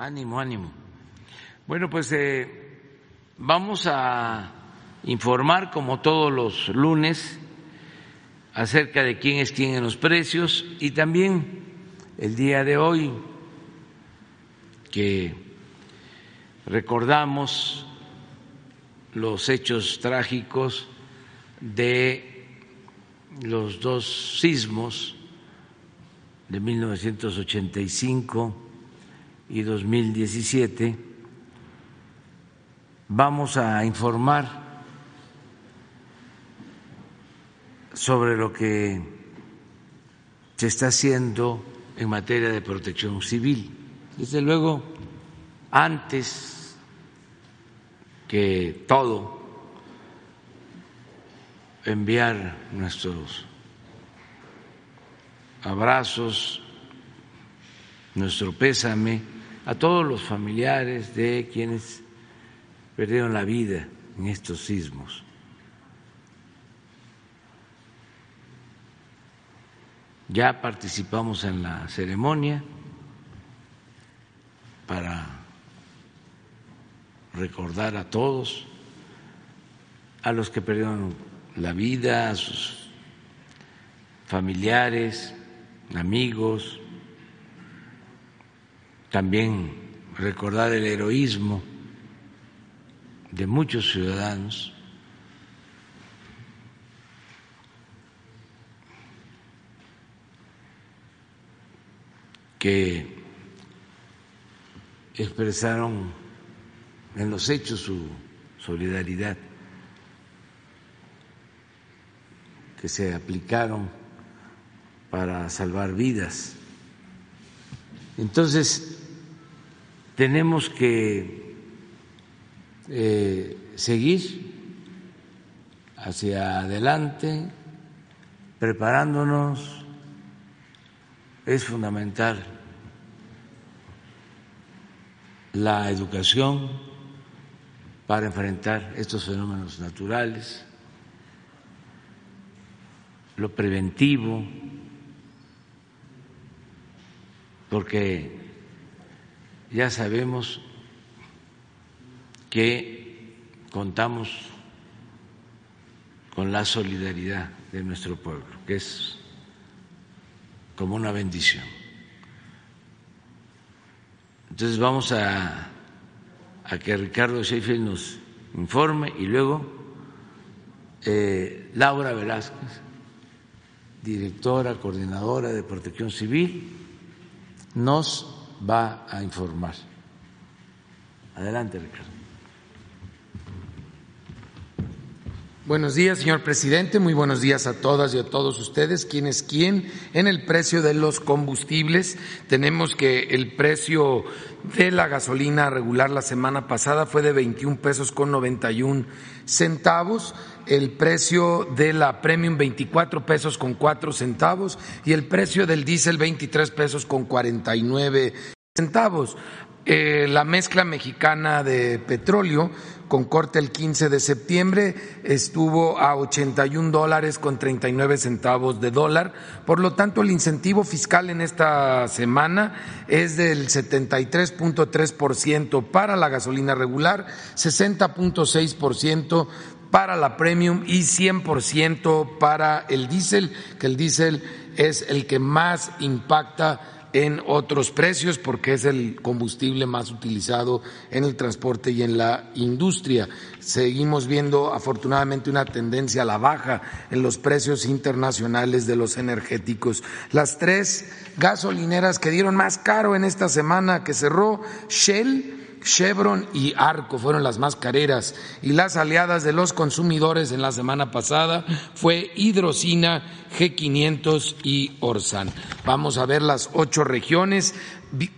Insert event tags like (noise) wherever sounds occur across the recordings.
Ánimo, ánimo. Bueno, pues eh, vamos a informar como todos los lunes acerca de quién es quién en los precios y también el día de hoy que recordamos los hechos trágicos de los dos sismos de 1985 y 2017, vamos a informar sobre lo que se está haciendo en materia de protección civil. Desde luego, antes que todo, enviar nuestros abrazos, nuestro pésame a todos los familiares de quienes perdieron la vida en estos sismos. Ya participamos en la ceremonia para recordar a todos, a los que perdieron la vida, a sus familiares, amigos, también recordar el heroísmo de muchos ciudadanos que expresaron en los hechos su solidaridad, que se aplicaron para salvar vidas. Entonces, tenemos que eh, seguir hacia adelante, preparándonos. Es fundamental la educación para enfrentar estos fenómenos naturales, lo preventivo, porque ya sabemos que contamos con la solidaridad de nuestro pueblo, que es como una bendición. Entonces vamos a, que Ricardo Sheffield nos informe y luego eh, Laura Velázquez, directora, coordinadora de protección civil, nos va a informar. Adelante, Ricardo. Buenos días, señor presidente. Muy buenos días a todas y a todos ustedes. ¿Quién es quién? En el precio de los combustibles, tenemos que el precio de la gasolina regular la semana pasada fue de 21 pesos con 91 centavos el precio de la Premium 24 pesos con 4 centavos y el precio del diésel 23 pesos con 49 centavos. Eh, la mezcla mexicana de petróleo con corte el 15 de septiembre estuvo a 81 dólares con 39 centavos de dólar. Por lo tanto, el incentivo fiscal en esta semana es del 73.3% para la gasolina regular, 60.6% para la premium y 100% para el diésel, que el diésel es el que más impacta en otros precios porque es el combustible más utilizado en el transporte y en la industria. Seguimos viendo afortunadamente una tendencia a la baja en los precios internacionales de los energéticos. Las tres gasolineras que dieron más caro en esta semana que cerró, Shell, Chevron y Arco fueron las más careras y las aliadas de los consumidores en la semana pasada fue Hidrocina, G500 y Orsan. Vamos a ver las ocho regiones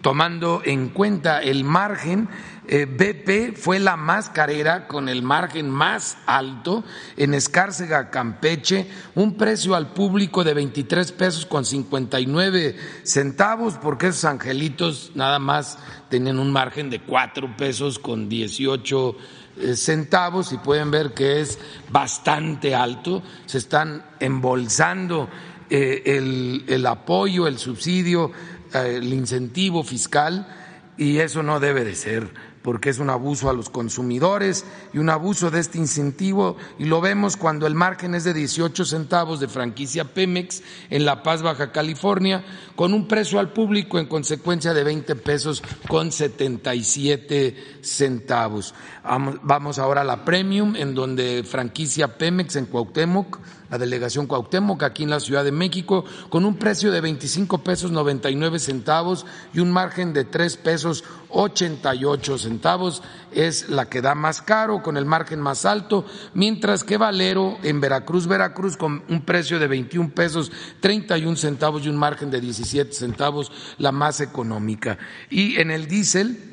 tomando en cuenta el margen BP fue la más carera con el margen más alto en Escárcega, Campeche, un precio al público de 23 pesos con 59 centavos, porque esos angelitos nada más tenían un margen de 4 pesos con 18 eh, centavos y pueden ver que es bastante alto, se están embolsando eh, el, apoyo, el subsidio, el incentivo fiscal y eso no debe de ser porque es un abuso a los consumidores y un abuso de este incentivo y lo vemos cuando el margen es de 18 centavos de franquicia Pemex en La Paz, Baja California, con un precio al público en consecuencia de 20 pesos con 77 centavos. Vamos ahora a la Premium, en donde franquicia Pemex en Cuauhtémoc la delegación Cuauhtémoc aquí en la Ciudad de México con un precio de 25 pesos 99 centavos y un margen de 3 pesos 88 centavos es la que da más caro con el margen más alto, mientras que Valero en Veracruz, Veracruz con un precio de 21 pesos 31 centavos y un margen de 17 centavos la más económica. Y en el diésel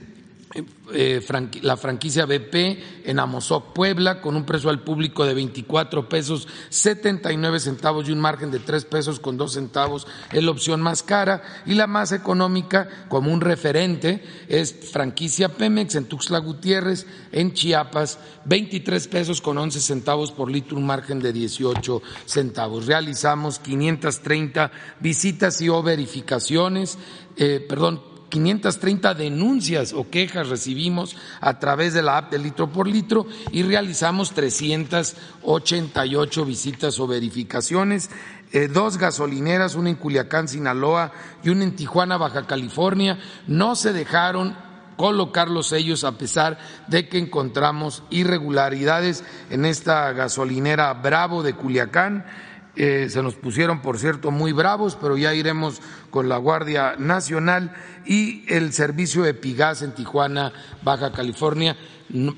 eh, la franquicia BP en Amozoc, Puebla, con un precio al público de 24 pesos 79 centavos y un margen de 3 pesos con 2 centavos es la opción más cara y la más económica como un referente es franquicia Pemex en Tuxtla Gutiérrez, en Chiapas, 23 pesos con 11 centavos por litro, un margen de 18 centavos. Realizamos 530 visitas y o verificaciones, eh, perdón, 530 denuncias o quejas recibimos a través de la app de litro por litro y realizamos 388 visitas o verificaciones, eh, dos gasolineras, una en Culiacán, Sinaloa y una en Tijuana, Baja California, no se dejaron colocar los sellos a pesar de que encontramos irregularidades en esta gasolinera Bravo de Culiacán eh, se nos pusieron, por cierto, muy bravos, pero ya iremos con la Guardia Nacional y el servicio de Pigas en Tijuana, Baja California,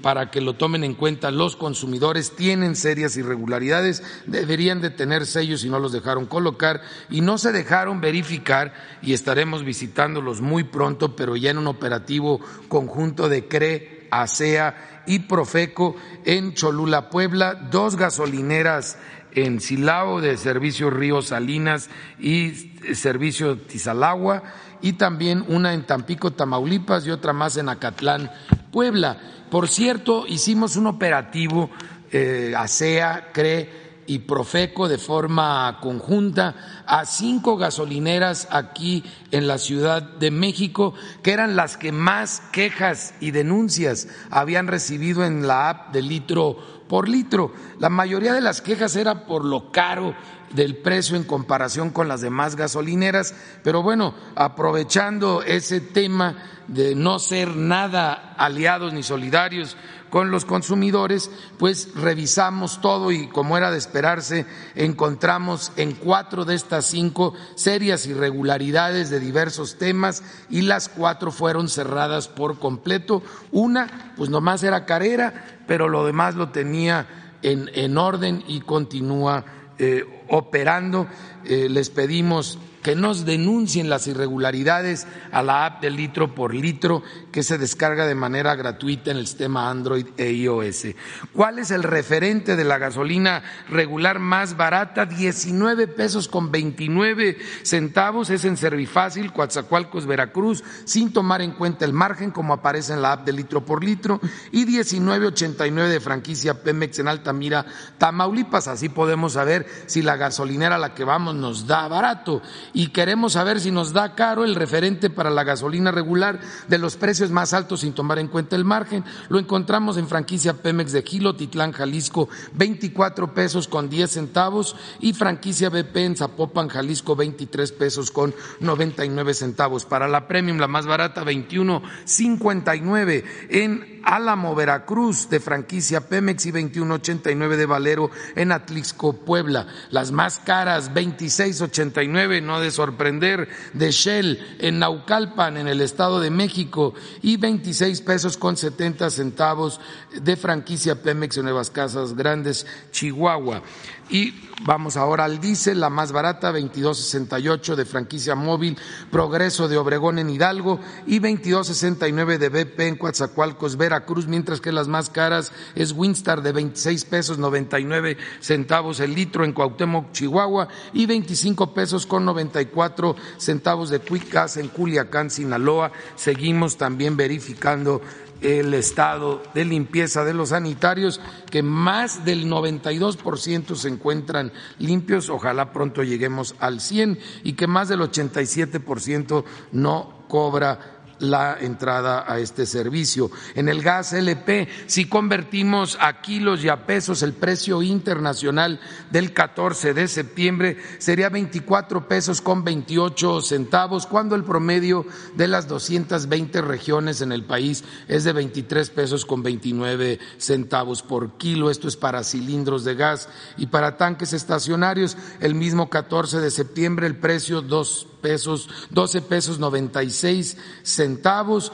para que lo tomen en cuenta. Los consumidores, tienen serias irregularidades, deberían de tener sellos y no los dejaron colocar y no se dejaron verificar y estaremos visitándolos muy pronto, pero ya en un operativo conjunto de CRE, ASEA y Profeco en Cholula, Puebla, dos gasolineras en Silao de Servicio Río Salinas y Servicio Tizalagua y también una en Tampico, Tamaulipas y otra más en Acatlán, Puebla. Por cierto, hicimos un operativo eh, ASEA, CRE y Profeco de forma conjunta a cinco gasolineras aquí en la Ciudad de México, que eran las que más quejas y denuncias habían recibido en la app de litro por litro. La mayoría de las quejas era por lo caro del precio en comparación con las demás gasolineras, pero bueno, aprovechando ese tema de no ser nada aliados ni solidarios con los consumidores, pues revisamos todo y como era de esperarse, encontramos en cuatro de estas cinco serias irregularidades de diversos temas y las cuatro fueron cerradas por completo. Una, pues nomás era carrera, pero lo demás lo tenía en, en orden y continúa eh, operando. Eh, les pedimos que nos denuncien las irregularidades a la app de litro por litro que se descarga de manera gratuita en el sistema Android e iOS. ¿Cuál es el referente de la gasolina regular más barata? 19 pesos con 29 centavos es en Servifácil, Coatzacoalcos, Veracruz, sin tomar en cuenta el margen como aparece en la app de litro por litro y 19.89 de franquicia Pemex en Altamira, Tamaulipas. Así podemos saber si la gasolinera a la que vamos nos da barato y queremos saber si nos da caro el referente para la gasolina regular de los precios más altos sin tomar en cuenta el margen. Lo encontramos en franquicia Pemex de Gilo, Titlán, Jalisco, 24 pesos con 10 centavos y franquicia BP en Zapopan, Jalisco, 23 pesos con 99 centavos. Para la Premium, la más barata, 21.59 en Álamo, Veracruz, de franquicia Pemex y 21.89 de Valero en Atlixco, Puebla. Las más caras, 26.89, no de sorprender, de Shell en Naucalpan, en el Estado de México, y 26 pesos con 70 centavos de franquicia Pemex en Nuevas Casas Grandes, Chihuahua. Y vamos ahora al diésel, la más barata, 22.68 de franquicia móvil, Progreso de Obregón en Hidalgo y 22.69 de BP en Coatzacoalcos, Veracruz, mientras que las más caras es Winstar de 26 pesos 99 centavos el litro en Cuauhtémoc, Chihuahua y 25 pesos con 94 centavos de Quick en Culiacán, Sinaloa. Seguimos también verificando el estado de limpieza de los sanitarios, que más del 92% se encuentran limpios, ojalá pronto lleguemos al 100 y que más del 87% no cobra la entrada a este servicio. En el gas LP, si convertimos a kilos y a pesos, el precio internacional del 14 de septiembre sería 24 pesos con 28 centavos, cuando el promedio de las 220 regiones en el país es de 23 pesos con 29 centavos por kilo. Esto es para cilindros de gas y para tanques estacionarios. El mismo 14 de septiembre el precio dos pesos, 12 pesos 96 centavos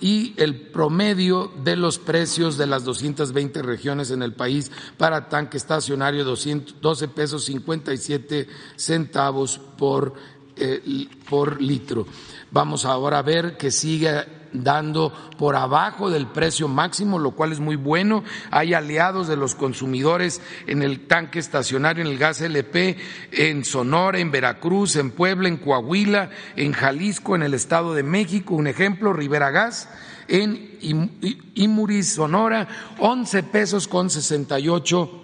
y el promedio de los precios de las 220 regiones en el país para tanque estacionario 12 pesos 57 centavos por, eh, por litro. Vamos ahora a ver que sigue dando por abajo del precio máximo, lo cual es muy bueno. Hay aliados de los consumidores en el tanque estacionario, en el gas LP, en Sonora, en Veracruz, en Puebla, en Coahuila, en Jalisco, en el Estado de México. Un ejemplo, Rivera Gas en Imuris, Sonora, 11 pesos con 68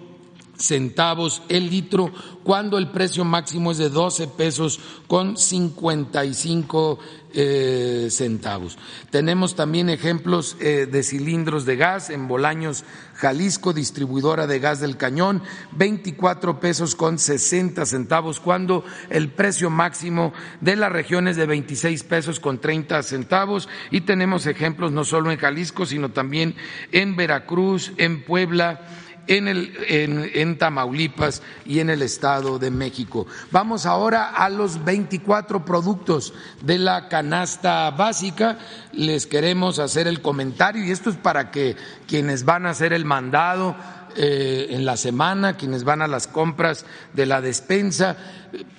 centavos el litro, cuando el precio máximo es de 12 pesos con 55 eh, centavos. Tenemos también ejemplos eh, de cilindros de gas en Bolaños, Jalisco, distribuidora de gas del cañón, 24 pesos con 60 centavos, cuando el precio máximo de la región es de 26 pesos con 30 centavos. Y tenemos ejemplos no solo en Jalisco, sino también en Veracruz, en Puebla, en, el, en, Tamaulipas y en el Estado de México. Vamos ahora a los 24 productos de la canasta básica. Les queremos hacer el comentario y esto es para que quienes van a hacer el mandado eh, en la semana, quienes van a las compras de la despensa,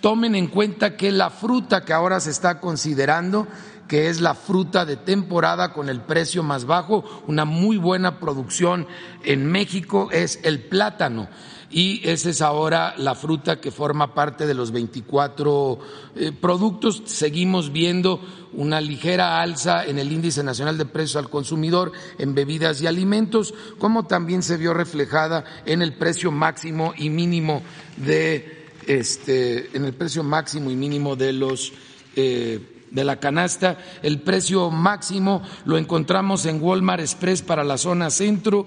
tomen en cuenta que la fruta que ahora se está considerando que es la fruta de temporada con el precio más bajo, una muy buena producción en México es el plátano y esa es ahora la fruta que forma parte de los 24 eh, productos. Seguimos viendo una ligera alza en el índice nacional de precios al consumidor en bebidas y alimentos, como también se vio reflejada en el precio máximo y mínimo de este, en el precio máximo y mínimo de los eh, de la canasta. El precio máximo lo encontramos en Walmart Express para la zona centro,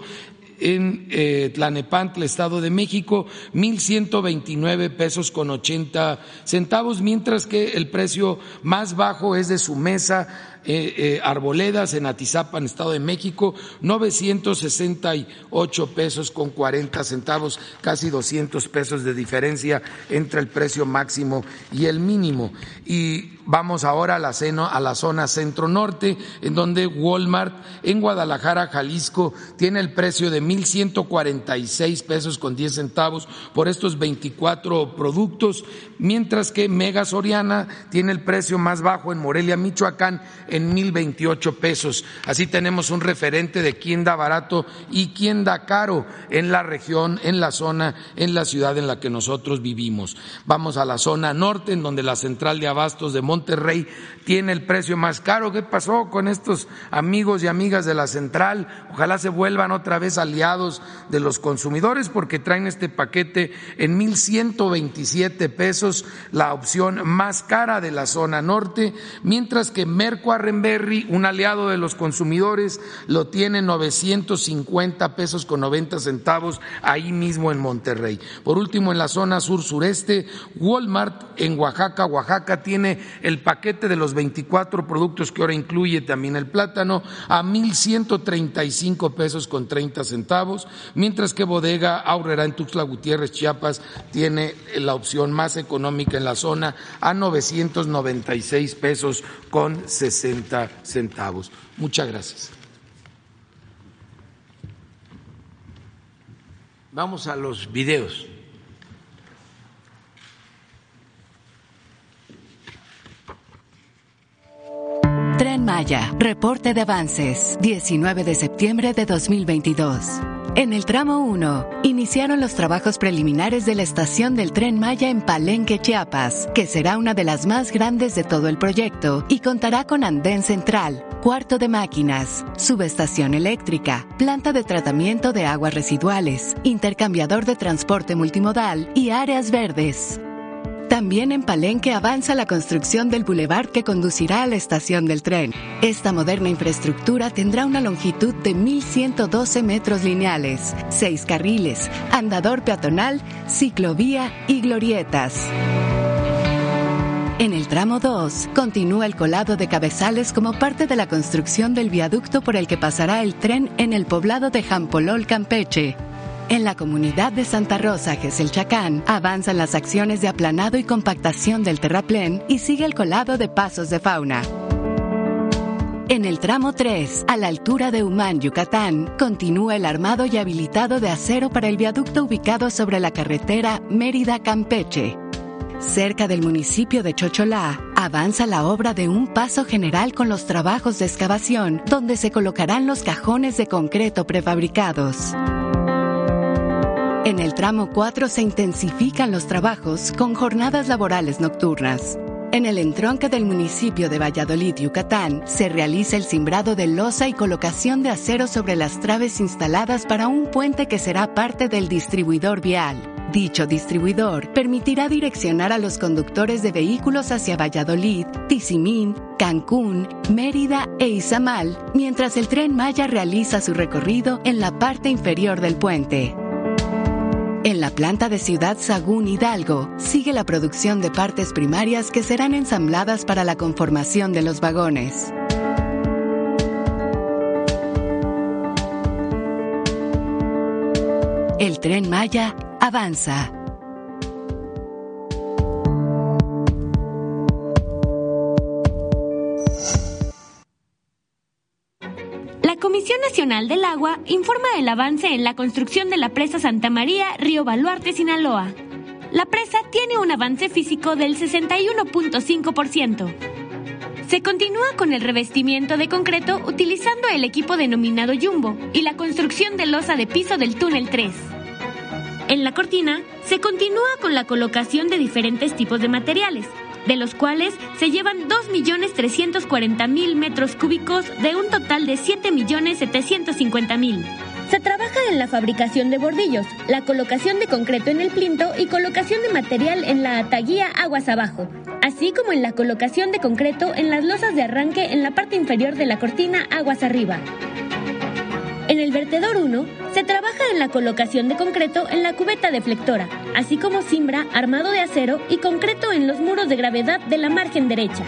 en eh, Tlanepantla, Estado de México, mil ciento veintinueve pesos con ochenta centavos, mientras que el precio más bajo es de su mesa eh, eh, Arboledas en Atizapan, Estado de México, 968 pesos con 40 centavos, casi 200 pesos de diferencia entre el precio máximo y el mínimo. Y vamos ahora a la, a la zona centro-norte, en donde Walmart en Guadalajara, Jalisco, tiene el precio de 1.146 pesos con 10 centavos por estos 24 productos, mientras que Mega Soriana tiene el precio más bajo en Morelia, Michoacán, mil veintiocho pesos. Así tenemos un referente de quién da barato y quién da caro en la región, en la zona, en la ciudad en la que nosotros vivimos. Vamos a la zona norte, en donde la central de abastos de Monterrey tiene el precio más caro. ¿Qué pasó con estos amigos y amigas de la central? Ojalá se vuelvan otra vez aliados de los consumidores porque traen este paquete en mil ciento veintisiete pesos, la opción más cara de la zona norte, mientras que Merco Berry, un aliado de los consumidores, lo tiene 950 pesos con 90 centavos ahí mismo en Monterrey. Por último, en la zona sur-sureste, Walmart en Oaxaca, Oaxaca tiene el paquete de los 24 productos que ahora incluye también el plátano a 1.135 pesos con 30 centavos, mientras que Bodega Aurrera en Tuxtla Gutiérrez, Chiapas, tiene la opción más económica en la zona a 996 pesos con 60 centavos. Muchas gracias. Vamos a los videos. Tren Maya, reporte de avances, 19 de septiembre de 2022. En el tramo 1, iniciaron los trabajos preliminares de la estación del tren Maya en Palenque, Chiapas, que será una de las más grandes de todo el proyecto y contará con andén central, cuarto de máquinas, subestación eléctrica, planta de tratamiento de aguas residuales, intercambiador de transporte multimodal y áreas verdes. También en Palenque avanza la construcción del bulevar que conducirá a la estación del tren. Esta moderna infraestructura tendrá una longitud de 1.112 metros lineales, seis carriles, andador peatonal, ciclovía y glorietas. En el tramo 2, continúa el colado de cabezales como parte de la construcción del viaducto por el que pasará el tren en el poblado de Jampolol, Campeche. En la comunidad de Santa Rosa, Geselchacán, avanzan las acciones de aplanado y compactación del terraplén y sigue el colado de pasos de fauna. En el tramo 3, a la altura de Humán, Yucatán, continúa el armado y habilitado de acero para el viaducto ubicado sobre la carretera Mérida-Campeche. Cerca del municipio de Chocholá, avanza la obra de un paso general con los trabajos de excavación, donde se colocarán los cajones de concreto prefabricados. En el tramo 4 se intensifican los trabajos con jornadas laborales nocturnas. En el entronque del municipio de Valladolid, Yucatán, se realiza el cimbrado de losa y colocación de acero sobre las traves instaladas para un puente que será parte del distribuidor vial. Dicho distribuidor permitirá direccionar a los conductores de vehículos hacia Valladolid, Tizimín, Cancún, Mérida e Izamal, mientras el tren Maya realiza su recorrido en la parte inferior del puente. En la planta de Ciudad Sagún Hidalgo sigue la producción de partes primarias que serán ensambladas para la conformación de los vagones. El tren Maya avanza. Comisión Nacional del Agua informa del avance en la construcción de la presa Santa María, Río Baluarte, Sinaloa. La presa tiene un avance físico del 61.5%. Se continúa con el revestimiento de concreto utilizando el equipo denominado Jumbo y la construcción de losa de piso del túnel 3. En la cortina se continúa con la colocación de diferentes tipos de materiales, de los cuales se llevan 2.340.000 metros cúbicos de un total de 7.750.000. Se trabaja en la fabricación de bordillos, la colocación de concreto en el plinto y colocación de material en la ataguía aguas abajo, así como en la colocación de concreto en las losas de arranque en la parte inferior de la cortina aguas arriba. En el vertedor 1 se trabaja en la colocación de concreto en la cubeta deflectora, así como cimbra, armado de acero y concreto en los muros de gravedad de la margen derecha.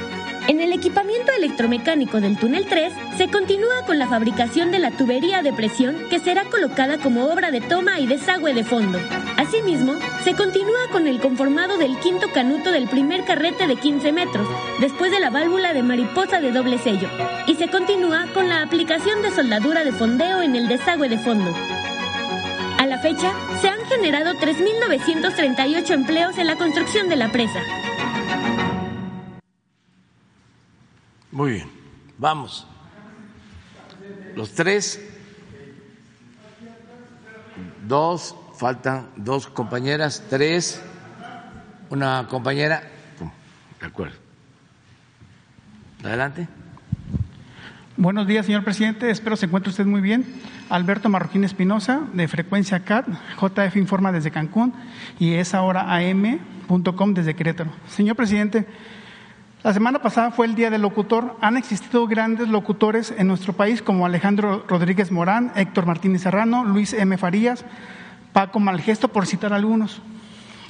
En el equipamiento electromecánico del túnel 3 se continúa con la fabricación de la tubería de presión que será colocada como obra de toma y desagüe de fondo. Asimismo, se continúa con el conformado del quinto canuto del primer carrete de 15 metros, después de la válvula de mariposa de doble sello, y se continúa con la aplicación de soldadura de fondeo en el desagüe de fondo. A la fecha, se han generado 3.938 empleos en la construcción de la presa. Muy bien, vamos. Los tres, dos, faltan dos compañeras, tres, una compañera. De acuerdo. Adelante. Buenos días, señor presidente. Espero se encuentre usted muy bien. Alberto Marroquín Espinosa, de Frecuencia CAT, JF Informa desde Cancún y es ahora am.com desde Querétaro. Señor presidente, la semana pasada fue el Día del Locutor. Han existido grandes locutores en nuestro país como Alejandro Rodríguez Morán, Héctor Martínez Serrano, Luis M. Farías, Paco Malgesto, por citar algunos.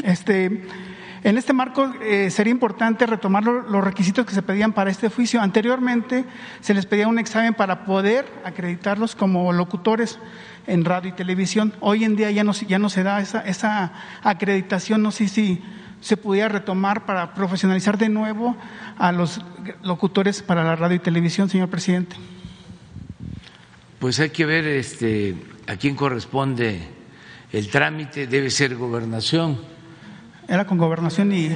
Este, en este marco eh, sería importante retomar los requisitos que se pedían para este oficio. Anteriormente se les pedía un examen para poder acreditarlos como locutores en radio y televisión. Hoy en día ya no, ya no se da esa, esa acreditación. No sé si se pudiera retomar para profesionalizar de nuevo a los locutores para la radio y televisión, señor presidente. Pues hay que ver este, a quién corresponde el trámite, debe ser gobernación. Era con gobernación y,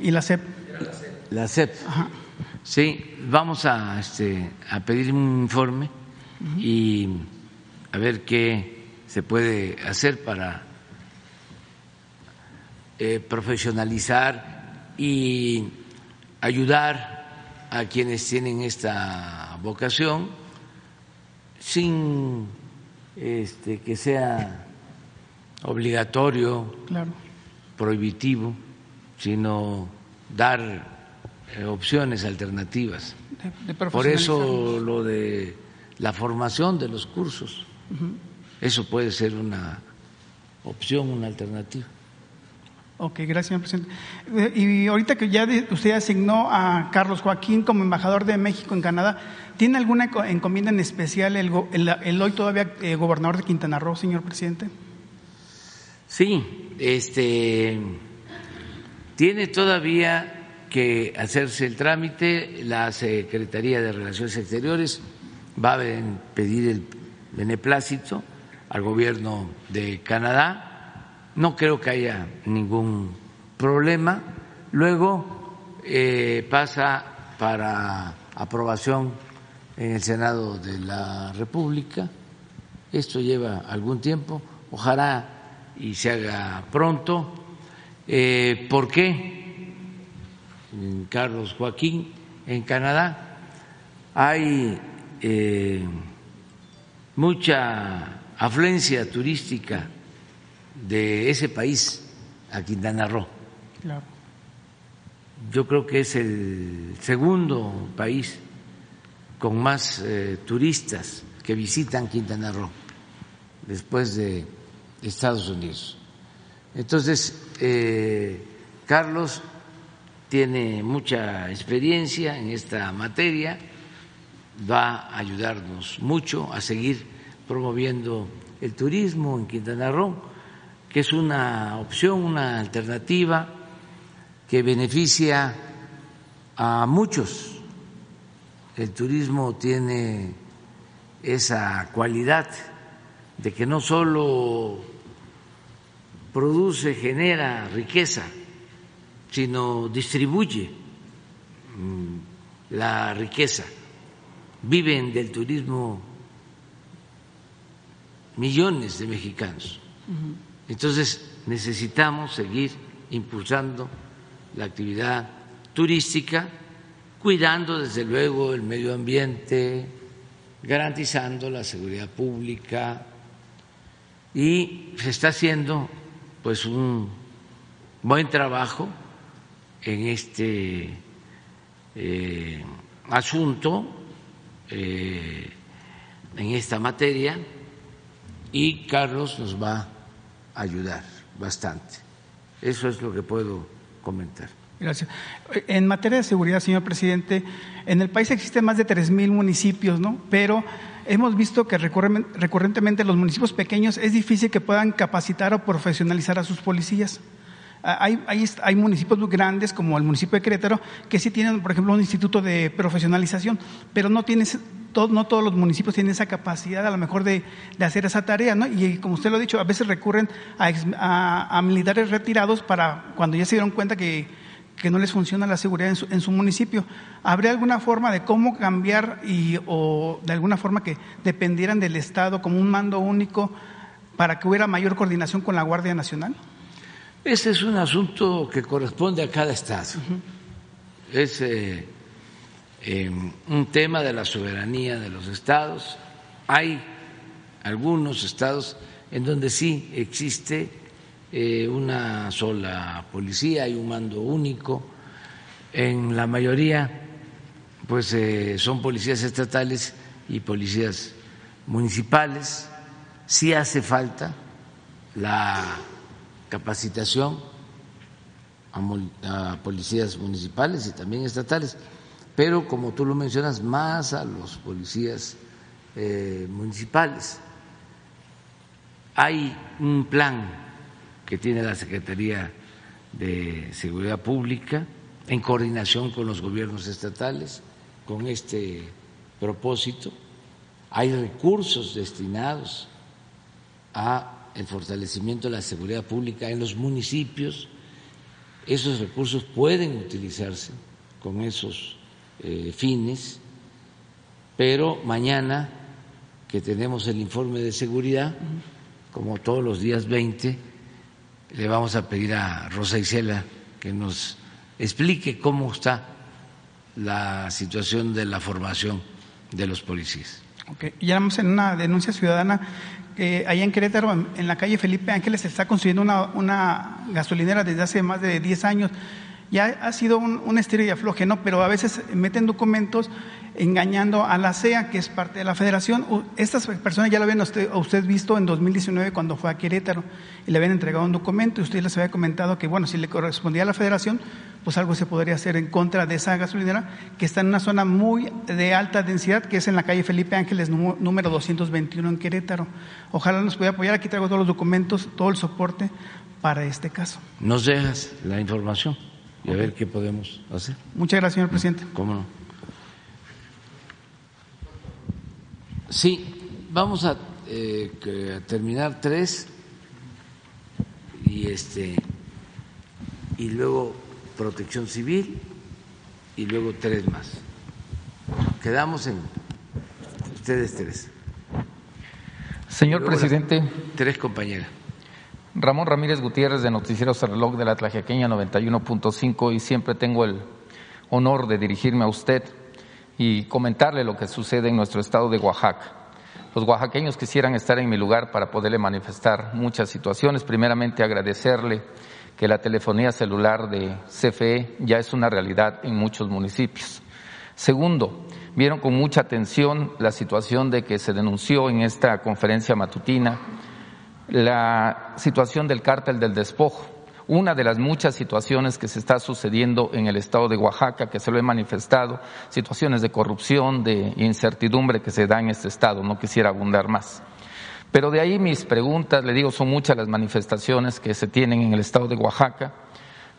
y la CEP. La CEP. Ajá. Sí, vamos a, este, a pedir un informe y a ver qué se puede hacer para eh, profesionalizar y ayudar a quienes tienen esta vocación sin este, que sea obligatorio, claro. prohibitivo, sino dar eh, opciones alternativas. De- de Por eso lo de la formación de los cursos, eso puede ser una opción, una alternativa. Ok, gracias, señor presidente. Eh, Y ahorita que ya usted asignó a Carlos Joaquín como embajador de México en Canadá, ¿tiene alguna enco- encomienda en especial el, hoy todavía eh, gobernador de Quintana Roo, señor presidente? Sí, este tiene todavía que hacerse el trámite, la Secretaría de Relaciones Exteriores va a pedir el beneplácito al gobierno de Canadá. No creo que haya ningún problema. Luego eh, pasa para aprobación en el Senado de la República. Esto lleva algún tiempo, ojalá y se haga pronto. Eh, ¿Por qué? Carlos Joaquín, en Canadá, hay eh, mucha afluencia turística de ese país a Quintana Roo. Claro. Yo creo que es el segundo país con más eh, turistas que visitan Quintana Roo después de Estados Unidos. Entonces, eh, Carlos tiene mucha experiencia en esta materia, va a ayudarnos mucho a seguir promoviendo el turismo en Quintana Roo, que es una opción, una alternativa que beneficia a muchos. El turismo tiene esa cualidad de que no solo produce, genera riqueza, sino distribuye mm, la riqueza. Viven del turismo millones de mexicanos. Entonces necesitamos seguir impulsando la actividad turística, cuidando desde luego el medio ambiente, garantizando la seguridad pública. Y se está haciendo pues un buen trabajo en este eh, asunto, eh, en esta materia. Y Carlos nos va ayudar bastante. Eso es lo que puedo comentar. Gracias. En materia de seguridad, señor presidente, en el país existen más de 3.000 municipios, ¿no? Pero hemos visto que recurren- recurrentemente los municipios pequeños es difícil que puedan capacitar o profesionalizar a sus policías. Ah, Hay, hay, hay municipios muy grandes, como el municipio de Querétaro, que sí tienen, por ejemplo, un instituto de profesionalización, pero no, tienes, no todos los municipios tienen esa capacidad a lo mejor de, de hacer esa tarea, ¿no? Y como usted lo ha dicho, a veces recurren a, a- a militares retirados para cuando ya se dieron cuenta que, que no les funciona la seguridad en su, en su municipio. ¿Habría alguna forma de cómo cambiar y, o de alguna forma que dependieran del Estado como un mando único para que hubiera mayor coordinación con la Guardia Nacional? Ese es un asunto que corresponde a cada Estado. Es eh, eh, un tema de la soberanía de los Estados. Hay algunos Estados en donde sí existe eh, una sola policía, hay un mando único. En la mayoría, pues eh, son policías estatales y policías municipales. Sí hace falta la capacitación a, policías municipales y también estatales, pero como tú lo mencionas, más a los policías eh, municipales. Hay un plan que tiene la Secretaría de Seguridad Pública en coordinación con los gobiernos estatales con este propósito. Hay recursos destinados a el fortalecimiento de la seguridad pública en los municipios. Esos recursos pueden utilizarse con esos eh, fines, pero mañana que tenemos el informe de seguridad, como todos los días 20, le vamos a pedir a Rosa Isela que nos explique cómo está la situación de la formación de los policías. Ok, Ya vamos en una denuncia ciudadana que allá en Querétaro, en, la calle Felipe Ángeles, se está construyendo una, gasolinera desde hace más de 10 años. Ya ha sido un, un estilo y afloje, ¿no? Pero a veces meten documentos engañando a la CEA, que es parte de la federación. Estas personas ya lo habían usted, usted visto en 2019 cuando fue a Querétaro y le habían entregado un documento y usted les había comentado que, bueno, si le correspondía a la federación, pues algo se podría hacer en contra de esa gasolinera que está en una zona muy de alta densidad, que es en la calle Felipe Ángeles, número 221 en Querétaro. Ojalá nos pueda apoyar. Aquí traigo todos los documentos, todo el soporte para este caso. Nos dejas la información y a ver qué podemos hacer. Muchas gracias, señor presidente. ¿Cómo no? Sí, vamos a, eh, terminar tres y este y luego Protección Civil y luego tres más. Quedamos en ustedes tres. Señor presidente. tres compañeras. Ramón Ramírez Gutiérrez de Noticieros Reloj de la Tlajequeña 91.5 y siempre tengo el honor de dirigirme a usted y comentarle lo que sucede en nuestro estado de Oaxaca. Los oaxaqueños quisieran estar en mi lugar para poderle manifestar muchas situaciones. Primeramente, agradecerle que la telefonía celular de CFE ya es una realidad en muchos municipios. Segundo, vieron con mucha atención la situación de que se denunció en esta conferencia matutina la situación del cártel del despojo una de las muchas situaciones que se está sucediendo en el estado de Oaxaca, que se lo he manifestado, situaciones de corrupción, de incertidumbre que se da en este estado. No quisiera abundar más. Pero de ahí mis preguntas, le digo, son muchas las manifestaciones que se tienen en el estado de Oaxaca.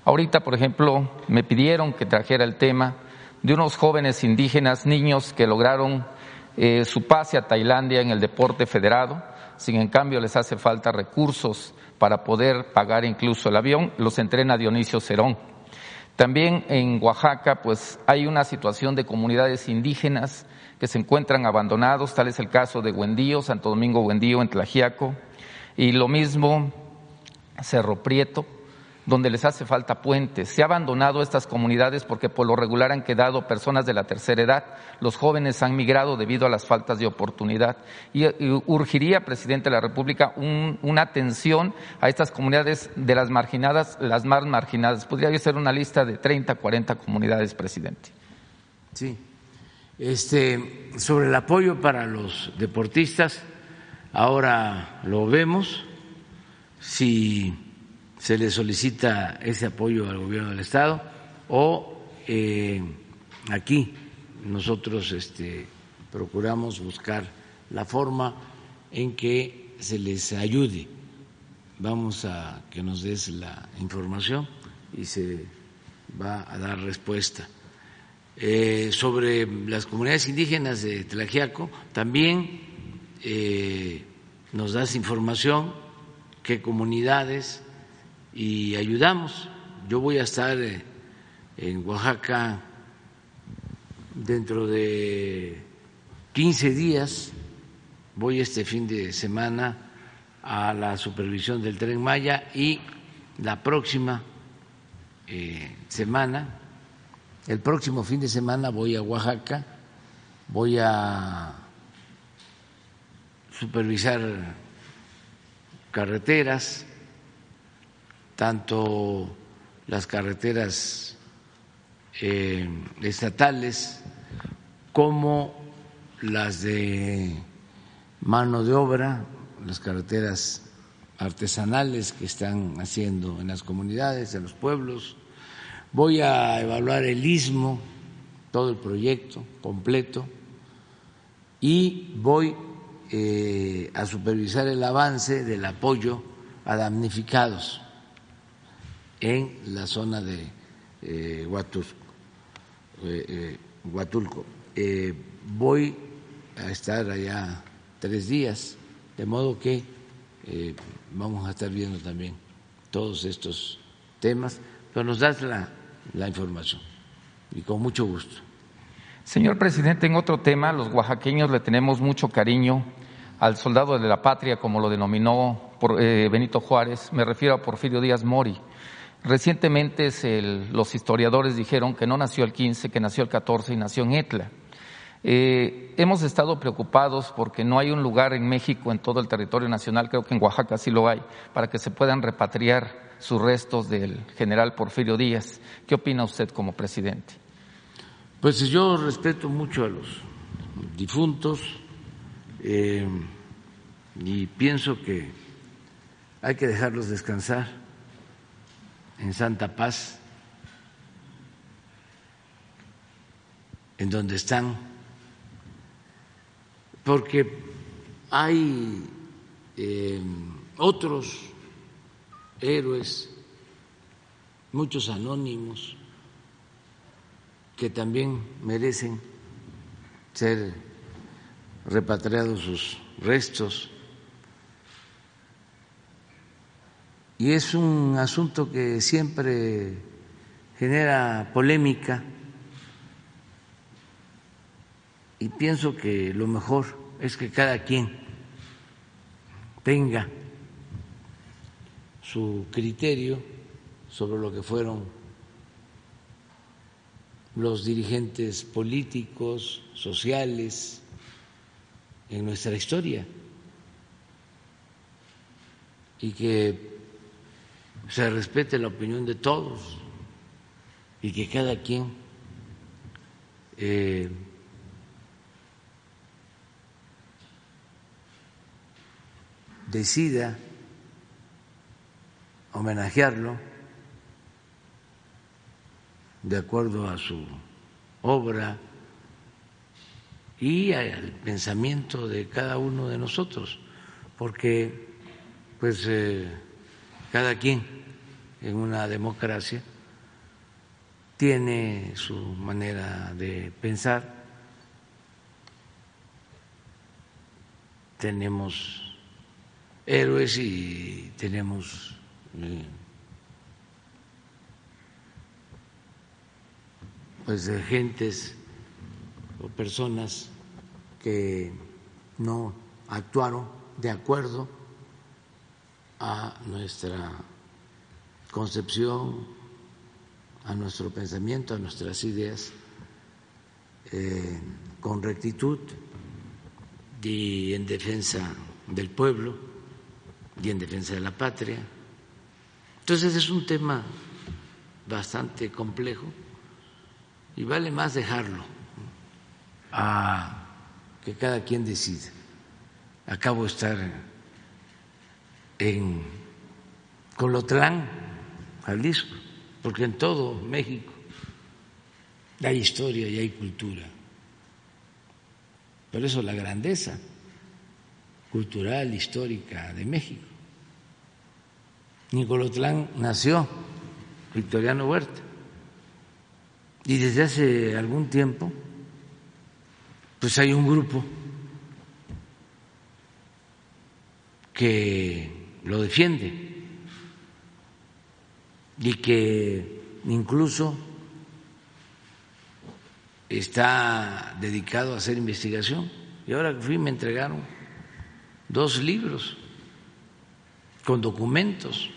Ahorita, por ejemplo, me pidieron que trajera el tema de unos jóvenes indígenas, niños que lograron eh, su pase a Tailandia en el deporte federado, sin en cambio les hace falta recursos para poder pagar incluso el avión, los entrena Dionisio Cerón. También en Oaxaca, pues hay una situación de comunidades indígenas que se encuentran abandonados, tal es el caso de Huendío, Santo Domingo Huendío en Tlajiaco, y lo mismo Cerro Prieto, donde les hace falta puentes. Se ha abandonado estas comunidades porque por lo regular han quedado personas de la tercera edad. Los jóvenes han migrado debido a las faltas de oportunidad. Y, urgiría, presidente de la República, una atención a estas comunidades de las marginadas, las más marginadas. Podría ser una lista de 30, 40 comunidades, presidente. Sí. Este, sobre el apoyo para los deportistas, ahora lo vemos. Si se le solicita ese apoyo al gobierno del Estado o eh, aquí nosotros este, procuramos buscar la forma en que se les ayude. Vamos a que nos des la información y se va a dar respuesta. Eh, sobre las comunidades indígenas de Tlajiaco, también eh, nos das información qué comunidades y ayudamos. Yo voy a estar eh, en Oaxaca dentro de 15 días, voy este fin de semana a la supervisión del tren Maya y la próxima eh, semana, el próximo fin de semana voy a Oaxaca, voy a supervisar carreteras, tanto las carreteras eh, estatales como las de mano de obra, las carreteras artesanales que están haciendo en las comunidades, en los pueblos. Voy a evaluar el istmo, todo el proyecto completo, y voy eh, a supervisar el avance del apoyo a damnificados en la zona de eh, eh, Huatulco. Eh, voy a estar allá tres días, de modo que vamos a estar viendo también todos estos temas, pero nos das la, la información y con mucho gusto. Señor presidente, en otro tema, los oaxaqueños le tenemos mucho cariño al soldado de la patria, como lo denominó Benito Juárez, me refiero a Porfirio Díaz Mori Recientemente los historiadores dijeron que no nació el 15, que nació el 14 y nació en Etla. Eh, hemos estado preocupados porque no hay un lugar en México, en todo el territorio nacional, creo que en Oaxaca sí lo hay, para que se puedan repatriar sus restos del general Porfirio Díaz. ¿Qué opina usted como presidente? Pues yo respeto mucho a los difuntos eh, y pienso que hay que dejarlos descansar en santa paz, en donde están, porque hay eh, otros héroes, muchos anónimos, que también merecen ser repatriados sus restos. Y es un asunto que siempre genera polémica. Y pienso que lo mejor es que cada quien tenga su criterio sobre lo que fueron los dirigentes políticos, sociales en nuestra historia. Y que se respete la opinión de todos y que cada quien eh, decida homenajearlo de acuerdo a su obra y al pensamiento de cada uno de nosotros, porque pues eh, cada quien en una democracia tiene su manera de pensar, tenemos héroes y tenemos eh, pues gentes o personas que no actuaron de acuerdo a nuestra concepción, a nuestro pensamiento, a nuestras ideas, eh, con rectitud y en defensa del pueblo y en defensa de la patria. Entonces es un tema bastante complejo y vale más dejarlo a que cada quien decida. Acabo de estar en Colotlán, Jalisco, porque en todo México hay historia y hay cultura. Por eso la grandeza cultural, histórica de México. Nicolotlán nació Victoriano Huerta y desde hace algún tiempo pues hay un grupo que lo defiende y que incluso está dedicado a hacer investigación. Y ahora que fui me entregaron dos libros con documentos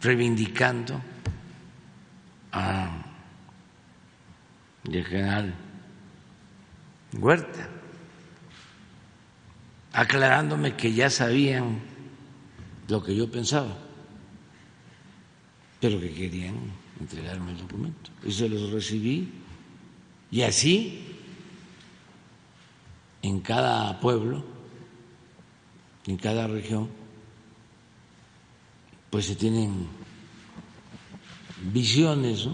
reivindicando a general Huerta, aclarándome que ya sabían lo que yo pensaba, pero que querían entregarme el documento. Y se los recibí. Y así, en cada pueblo, en cada región, pues se tienen visiones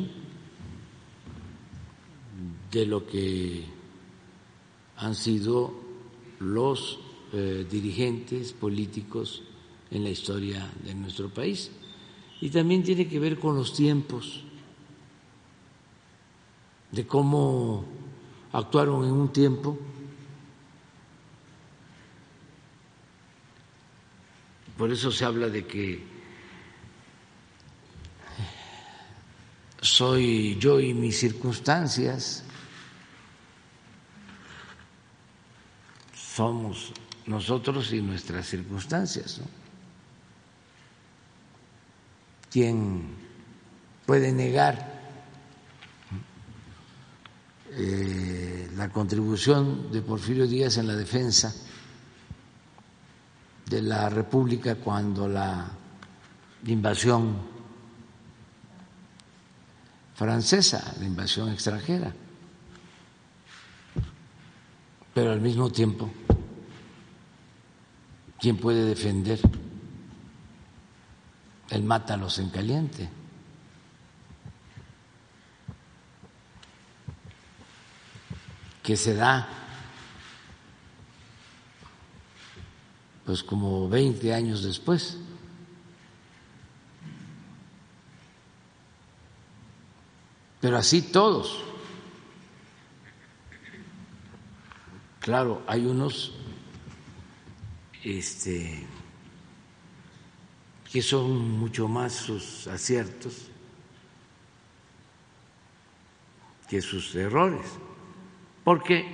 de lo que han sido los eh, dirigentes políticos en la historia de nuestro país. Y también tiene que ver con los tiempos, de cómo actuaron en un tiempo. Por eso se habla de que soy yo y mis circunstancias. somos nosotros y nuestras circunstancias. ¿no? ¿Quién puede negar eh, la contribución de Porfirio Díaz en la defensa de la República cuando la invasión francesa, la invasión extranjera. Pero al mismo tiempo, ¿quién puede defender el mátalos en caliente? que se da pues como 20 años después. Pero así todos. Claro, hay unos este, que son mucho más sus aciertos que sus errores porque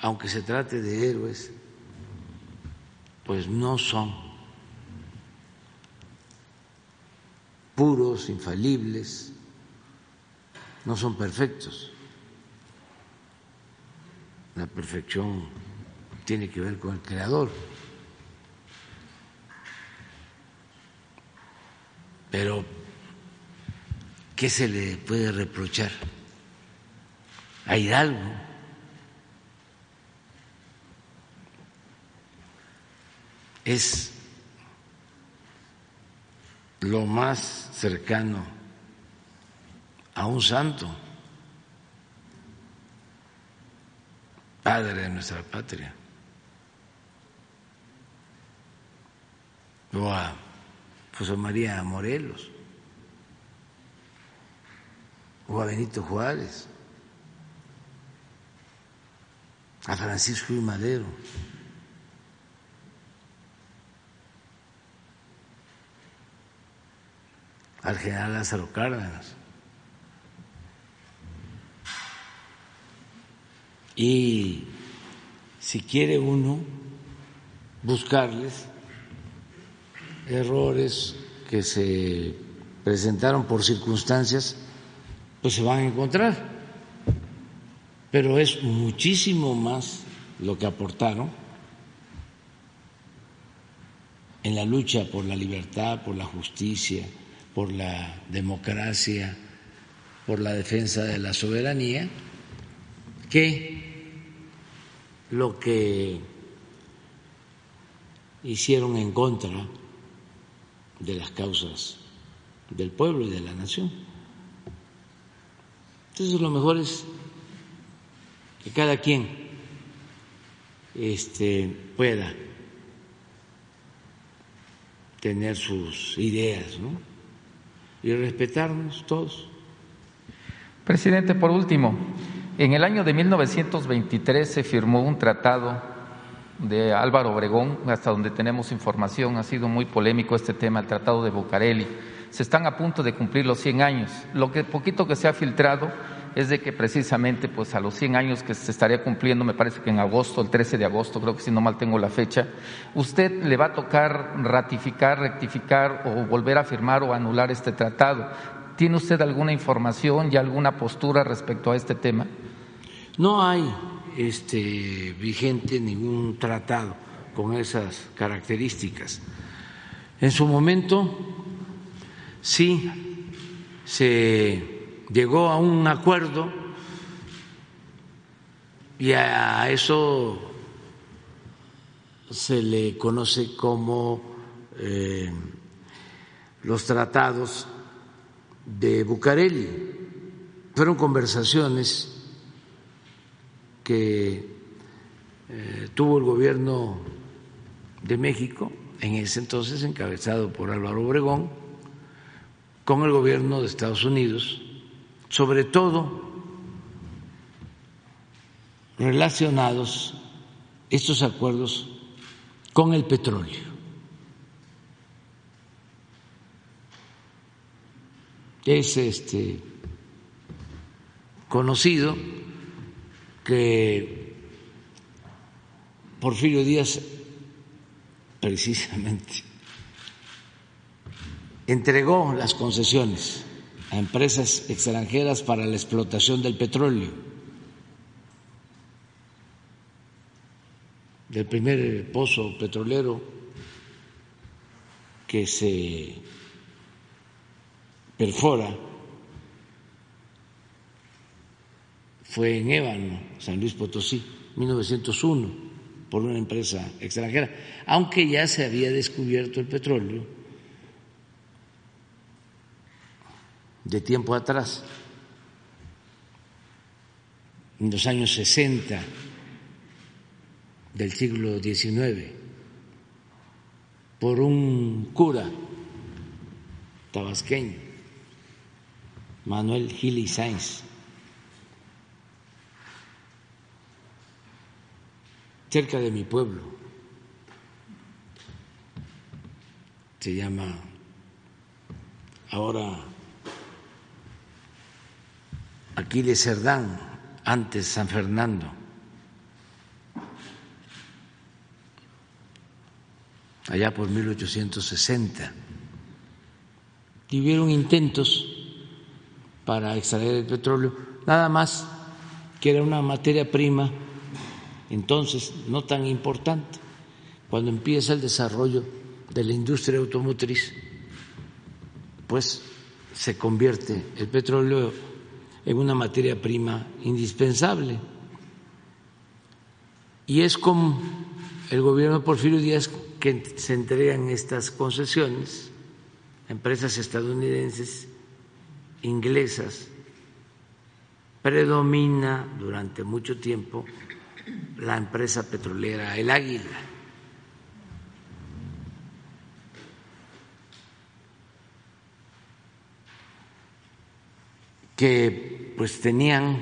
aunque se trate de héroes, pues no son puros, infalibles, no son perfectos. La perfección tiene que ver con el creador. Pero, ¿qué se le puede reprochar? a Hidalgo. Es lo más cercano a un santo, padre de nuestra patria, José María Morelos, o a Benito Juárez. a Francisco y Madero. al general Lázaro Cárdenas. Y si quiere uno buscarles errores que se presentaron por circunstancias, pues se van a encontrar. Pero es muchísimo más lo que aportaron en la lucha por la libertad, por la justicia, por la democracia, por la defensa de la soberanía, que lo que hicieron en contra de las causas del pueblo y de la nación. Entonces lo mejor es que cada quien este, pueda tener sus ideas ¿no? y respetarnos todos. Presidente, por último, en el año de 1923 se firmó un tratado de Álvaro Obregón, hasta donde tenemos información, ha sido muy polémico este tema, el tratado de Bucareli. Se están a punto de cumplir los 100 años. Lo que poquito que se ha filtrado es de que precisamente pues a los 100 años que se estaría cumpliendo, me parece que en agosto, el 13 de agosto, creo que si no mal tengo la fecha, usted le va a tocar ratificar, rectificar o volver a firmar o anular este tratado. ¿Tiene usted alguna información y alguna postura respecto a este tema? No hay este, vigente ningún tratado con esas características. En su momento sí se llegó a un acuerdo y a eso se le conoce como eh, los tratados de Bucareli. Fueron conversaciones que eh, tuvo el gobierno de México, en ese entonces encabezado por Álvaro Obregón, con el gobierno de Estados Unidos sobre todo relacionados estos acuerdos con el petróleo. Es este conocido que Porfirio Díaz precisamente entregó las concesiones a empresas extranjeras para la explotación del petróleo, del primer pozo petrolero que se perfora fue en Ébano, San Luis Potosí, 1901, por una empresa extranjera, aunque ya se había descubierto el petróleo de tiempo atrás, en los años 60 del siglo XIX, por un cura tabasqueño, Manuel Gili Sainz. Cerca de mi pueblo. Se llama ahora Aquiles Cerdán, antes San Fernando. allá por 1860. Y hubieron intentos para extraer el petróleo, nada más que era una materia prima entonces no tan importante. Cuando empieza el desarrollo de la industria automotriz, pues se convierte el petróleo en una materia prima indispensable. Y es como el gobierno de Porfirio Díaz que se entregan estas concesiones a empresas estadounidenses, inglesas, predomina durante mucho tiempo la empresa petrolera El Águila. que pues tenían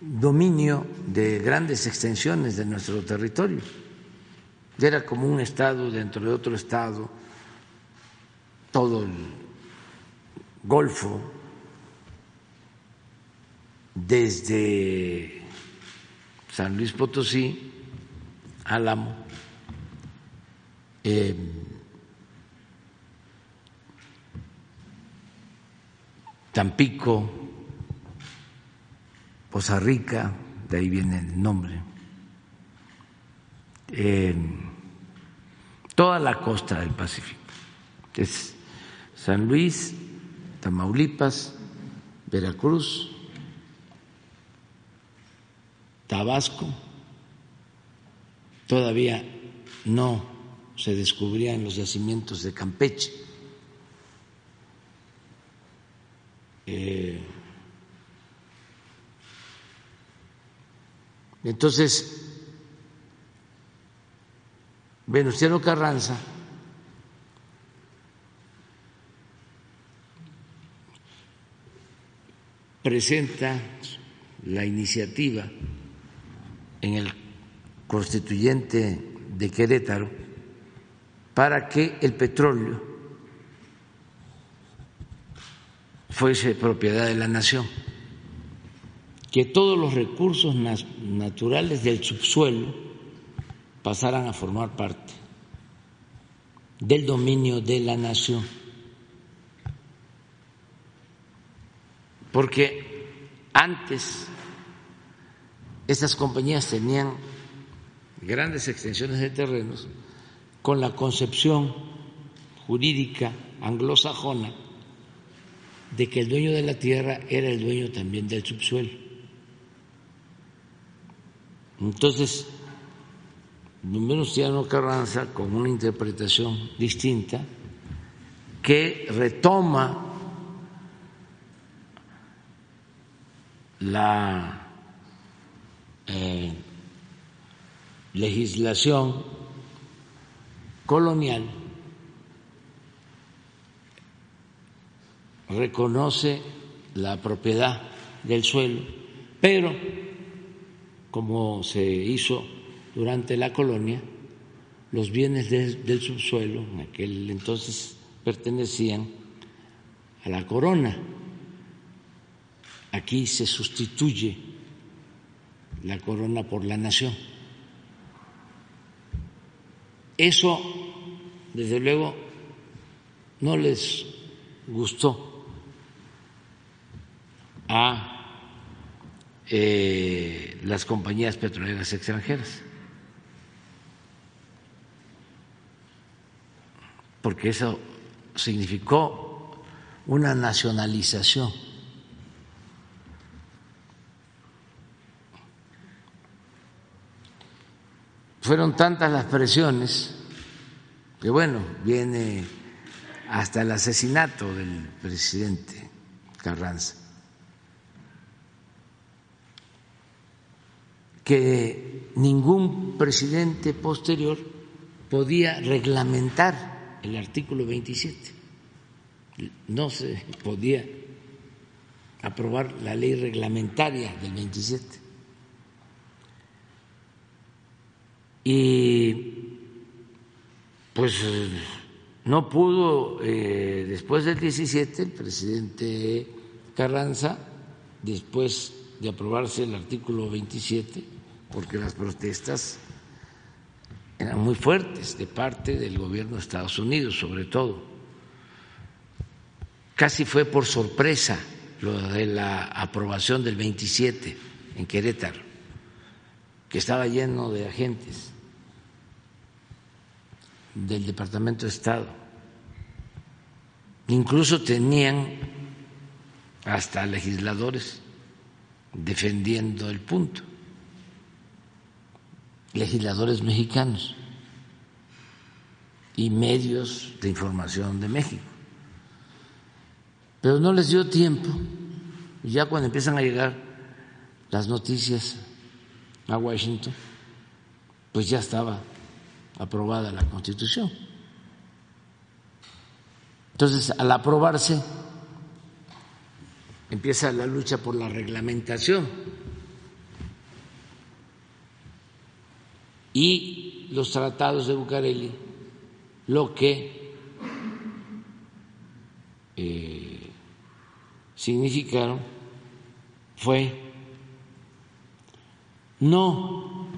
dominio de grandes extensiones de nuestro territorio. Era como un estado dentro de otro estado, todo el Golfo, desde San Luis Potosí, Álamo, eh, Tampico, Poza Rica, de ahí viene el nombre, eh, toda la costa del Pacífico. Es San Luis, Tamaulipas, Veracruz, Tabasco, todavía no se descubrían los yacimientos de Campeche. Eh, entonces, Venustiano Carranza presenta la iniciativa en el constituyente de Querétaro para que el petróleo fuese propiedad de la nación, que todos los recursos naturales del subsuelo pasaran a formar parte del dominio de la nación. Porque antes estas compañías tenían grandes extensiones de terrenos con la concepción jurídica anglosajona de que el dueño de la tierra era el dueño también del subsuelo. Entonces, Venustiano Carranza, con una interpretación distinta, que retoma la eh, legislación colonial reconoce la propiedad del suelo, pero como se hizo durante la colonia, los bienes del subsuelo en aquel entonces pertenecían a la corona. Aquí se sustituye la corona por la nación. Eso, desde luego, no les gustó a eh, las compañías petroleras extranjeras, porque eso significó una nacionalización Fueron tantas las presiones que bueno, viene hasta el asesinato del presidente Carranza, que ningún presidente posterior podía reglamentar el artículo 27. No se podía aprobar la ley reglamentaria del 27. Y pues no pudo, eh, después del 17, el presidente Carranza, después de aprobarse el artículo 27, porque las protestas eran muy fuertes de parte del gobierno de Estados Unidos, sobre todo. Casi fue por sorpresa lo de la aprobación del 27 en Querétaro, que estaba lleno de agentes del Departamento de Estado. Incluso tenían hasta legisladores defendiendo el punto, legisladores mexicanos y medios de información de México. Pero no les dio tiempo, ya cuando empiezan a llegar las noticias a Washington, pues ya estaba aprobada la Constitución. Entonces, al aprobarse, empieza la lucha por la reglamentación y los tratados de Bucareli lo que eh, significaron fue no.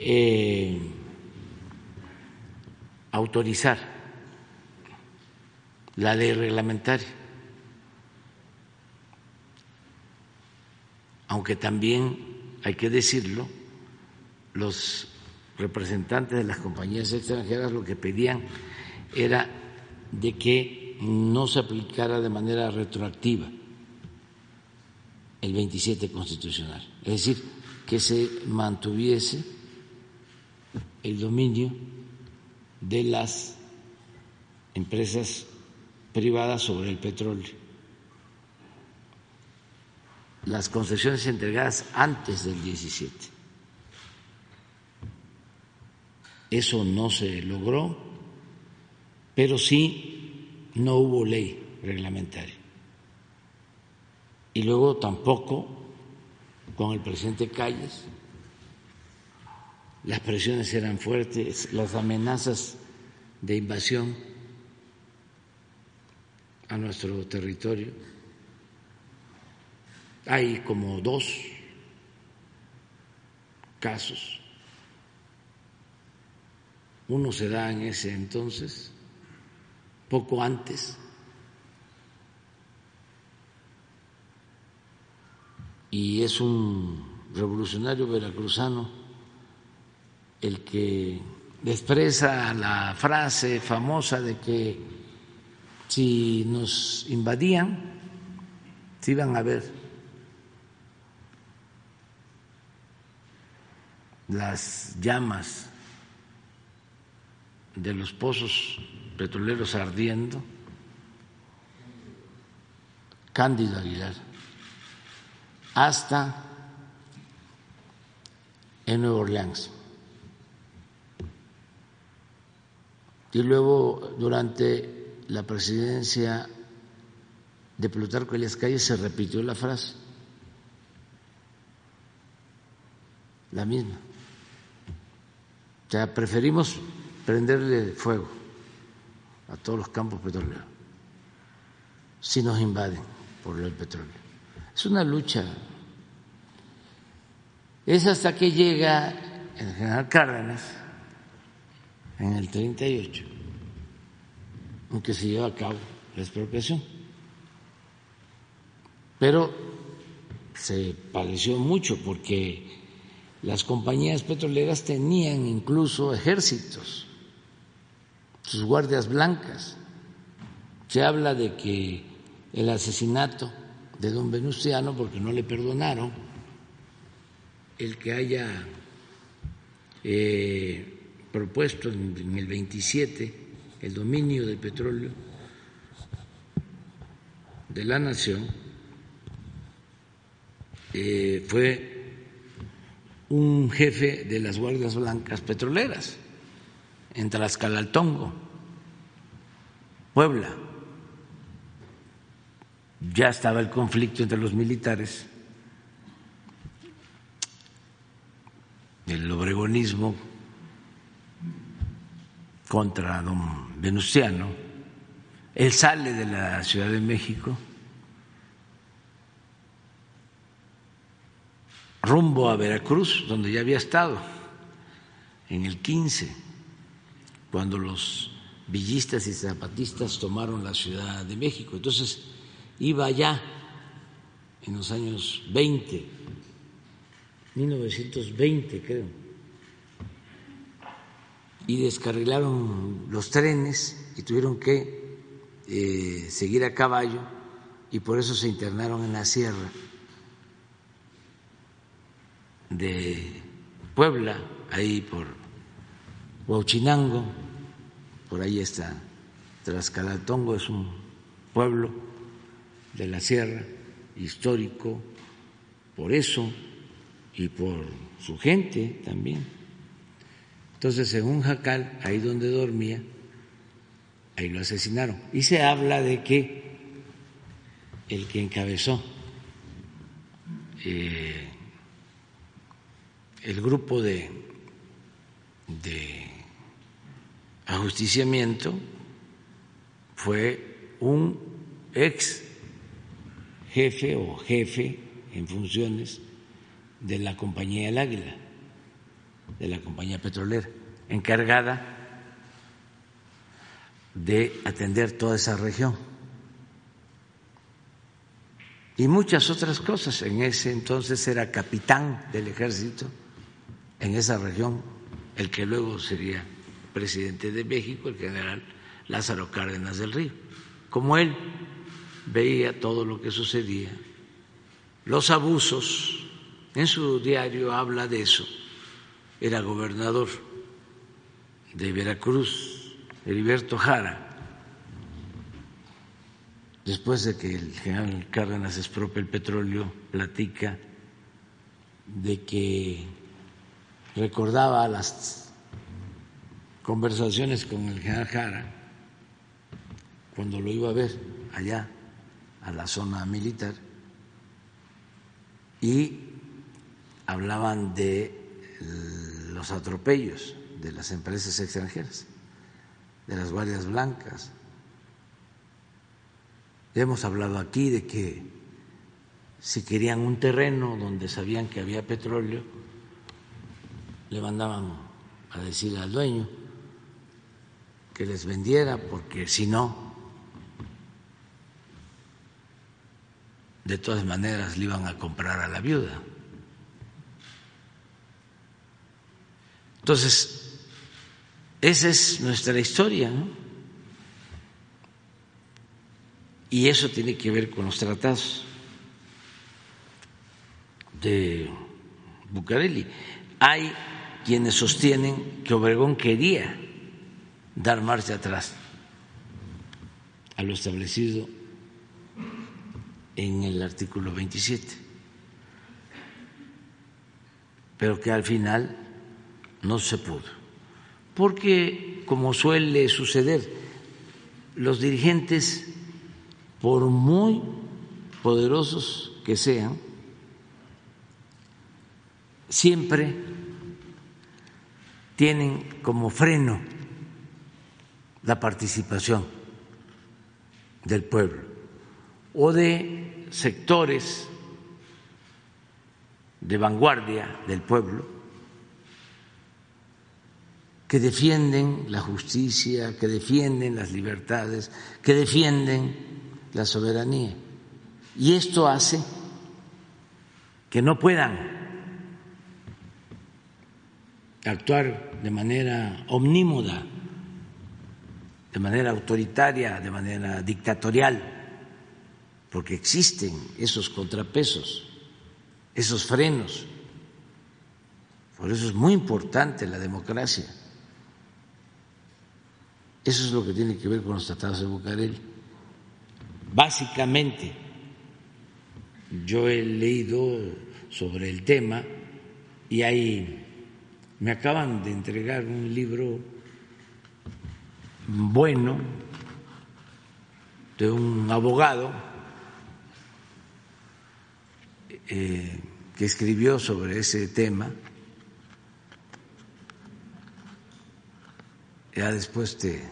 Eh, autorizar la ley reglamentaria, aunque también hay que decirlo, los representantes de las compañías extranjeras lo que pedían era de que no se aplicara de manera retroactiva el 27 constitucional, es decir, que se mantuviese el dominio de las empresas privadas sobre el petróleo. Las concesiones entregadas antes del 17. Eso no se logró, pero sí no hubo ley reglamentaria. Y luego tampoco con el presidente Calles las presiones eran fuertes, las amenazas de invasión a nuestro territorio. Hay como dos casos. Uno se da en ese entonces, poco antes, y es un revolucionario veracruzano el que expresa la frase famosa de que si nos invadían, se iban a ver las llamas de los pozos petroleros ardiendo, Cándido Aguilar, hasta en Nueva Orleans. Y luego, durante la presidencia de Plutarco Elias Calles, se repitió la frase, la misma. O sea, preferimos prenderle fuego a todos los campos petroleros si nos invaden por el petróleo. Es una lucha. Es hasta que llega el general Cárdenas en el 38, aunque se lleva a cabo la expropiación. Pero se padeció mucho porque las compañías petroleras tenían incluso ejércitos sus guardias blancas. Se habla de que el asesinato de don Venustiano, porque no le perdonaron el que haya eh, propuesto en el 27 el dominio del petróleo de la nación, eh, fue un jefe de las Guardias Blancas Petroleras en Tlaxcalaltongo, Puebla. Ya estaba el conflicto entre los militares, el obregonismo contra don Venustiano. Él sale de la Ciudad de México rumbo a Veracruz, donde ya había estado en el 15, cuando los villistas y zapatistas tomaron la Ciudad de México. Entonces iba allá en los años 20, 1920 creo, y descarrilaron los trenes y tuvieron que eh, seguir a caballo y por eso se internaron en la sierra de Puebla, ahí por Huachinango, por ahí está Trascalatongo, es un pueblo de la sierra histórico, por eso y por su gente también. Entonces, en un jacal, ahí donde dormía, ahí lo asesinaron. Y se habla de que el que encabezó eh, el grupo de, de ajusticiamiento fue un ex jefe o jefe en funciones de la compañía El Águila, de la compañía petrolera, encargada de atender toda esa región. Y muchas otras cosas. En ese entonces era capitán del ejército en esa región el que luego sería presidente de México, el general Lázaro Cárdenas del Río. Como él veía todo lo que sucedía, los abusos, en su diario habla de eso, era gobernador de Veracruz, Heriberto Jara, después de que el general Cárdenas expropia el petróleo, platica de que recordaba las conversaciones con el general Jara cuando lo iba a ver allá a la zona militar y hablaban de los atropellos de las empresas extranjeras, de las guardias blancas. Hemos hablado aquí de que si querían un terreno donde sabían que había petróleo, le mandaban a decir al dueño que les vendiera, porque si no, de todas maneras le iban a comprar a la viuda. Entonces, esa es nuestra historia, ¿no? Y eso tiene que ver con los tratados de Bucareli. Hay quienes sostienen que Obregón quería dar marcha atrás a lo establecido en el artículo 27, pero que al final no se pudo, porque como suele suceder, los dirigentes, por muy poderosos que sean, siempre tienen como freno la participación del pueblo o de sectores de vanguardia del pueblo que defienden la justicia, que defienden las libertades, que defienden la soberanía. Y esto hace que no puedan actuar de manera omnímoda de manera autoritaria, de manera dictatorial, porque existen esos contrapesos, esos frenos. Por eso es muy importante la democracia. Eso es lo que tiene que ver con los tratados de Bucareli. Básicamente, yo he leído sobre el tema y hay, me acaban de entregar un libro bueno de un abogado eh, que escribió sobre ese tema. Ya después te,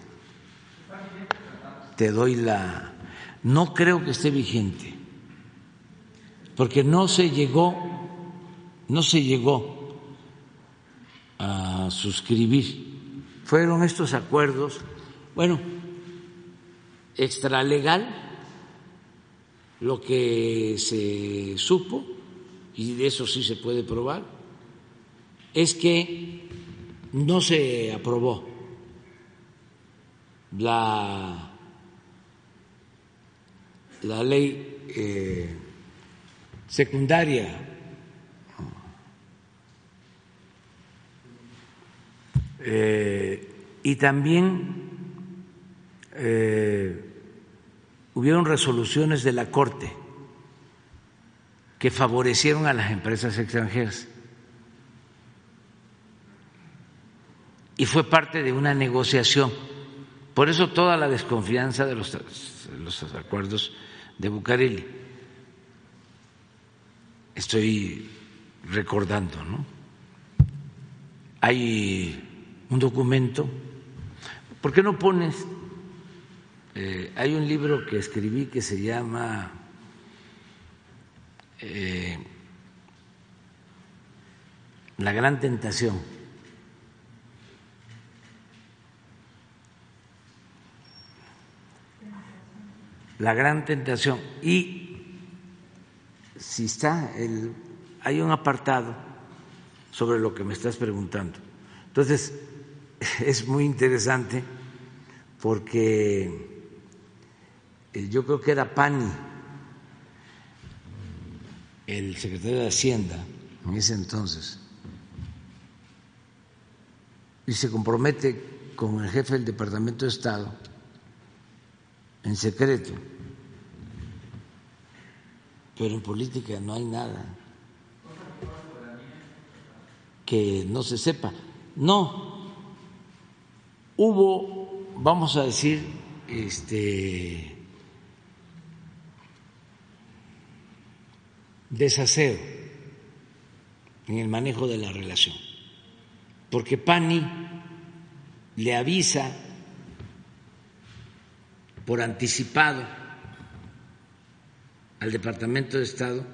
te doy la... No creo que esté vigente, porque no se llegó, no se llegó a suscribir. Fueron estos acuerdos bueno, extralegal, lo que se supo, y de eso sí se puede probar, es que no se aprobó la, la ley eh, secundaria. Eh, y también eh, hubieron resoluciones de la Corte que favorecieron a las empresas extranjeras. Y fue parte de una negociación. Por eso toda la desconfianza de los, los acuerdos de Bucareli. Estoy recordando, ¿no? Hay un documento. ¿Por qué no pones eh, hay un libro que escribí que se llama eh, La gran tentación. La gran tentación. Y si está, el, hay un apartado sobre lo que me estás preguntando. Entonces, (laughs) es muy interesante porque yo creo que era Pani, el secretario de Hacienda en ese entonces, y se compromete con el jefe del Departamento de Estado en secreto, pero en política no hay nada que no se sepa. No, hubo, vamos a decir, este desaseo en el manejo de la relación, porque Pani le avisa por anticipado al Departamento de Estado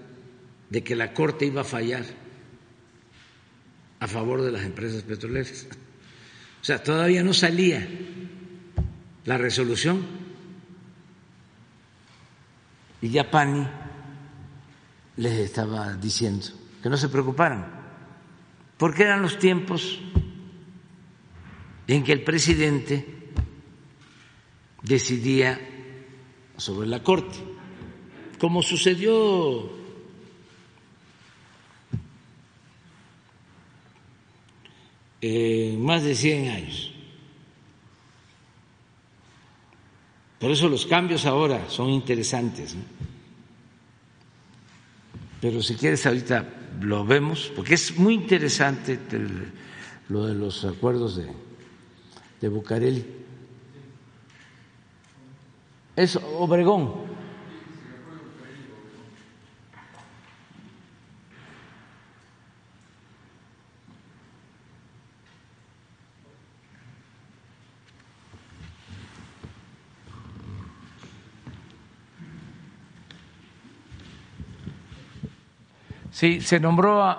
de que la Corte iba a fallar a favor de las empresas petroleras. O sea, todavía no salía la resolución y ya Pani les estaba diciendo, que no se preocuparan, porque eran los tiempos en que el presidente decidía sobre la Corte, como sucedió eh, más de 100 años. Por eso los cambios ahora son interesantes. Pero si quieres ahorita lo vemos, porque es muy interesante lo de los acuerdos de, de. Es Obregón. Sí, se nombró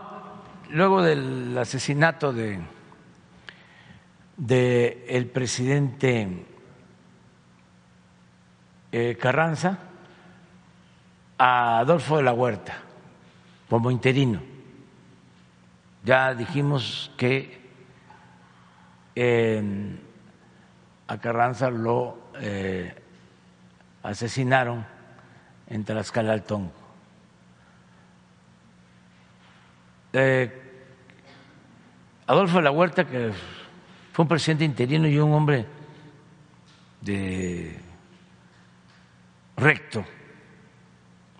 luego del asesinato de, el presidente eh, Carranza a Adolfo de la Huerta como interino. Ya dijimos que a Carranza lo eh, asesinaron en Tlaxcala Eh, Adolfo la Huerta, que fue un presidente interino y un hombre de recto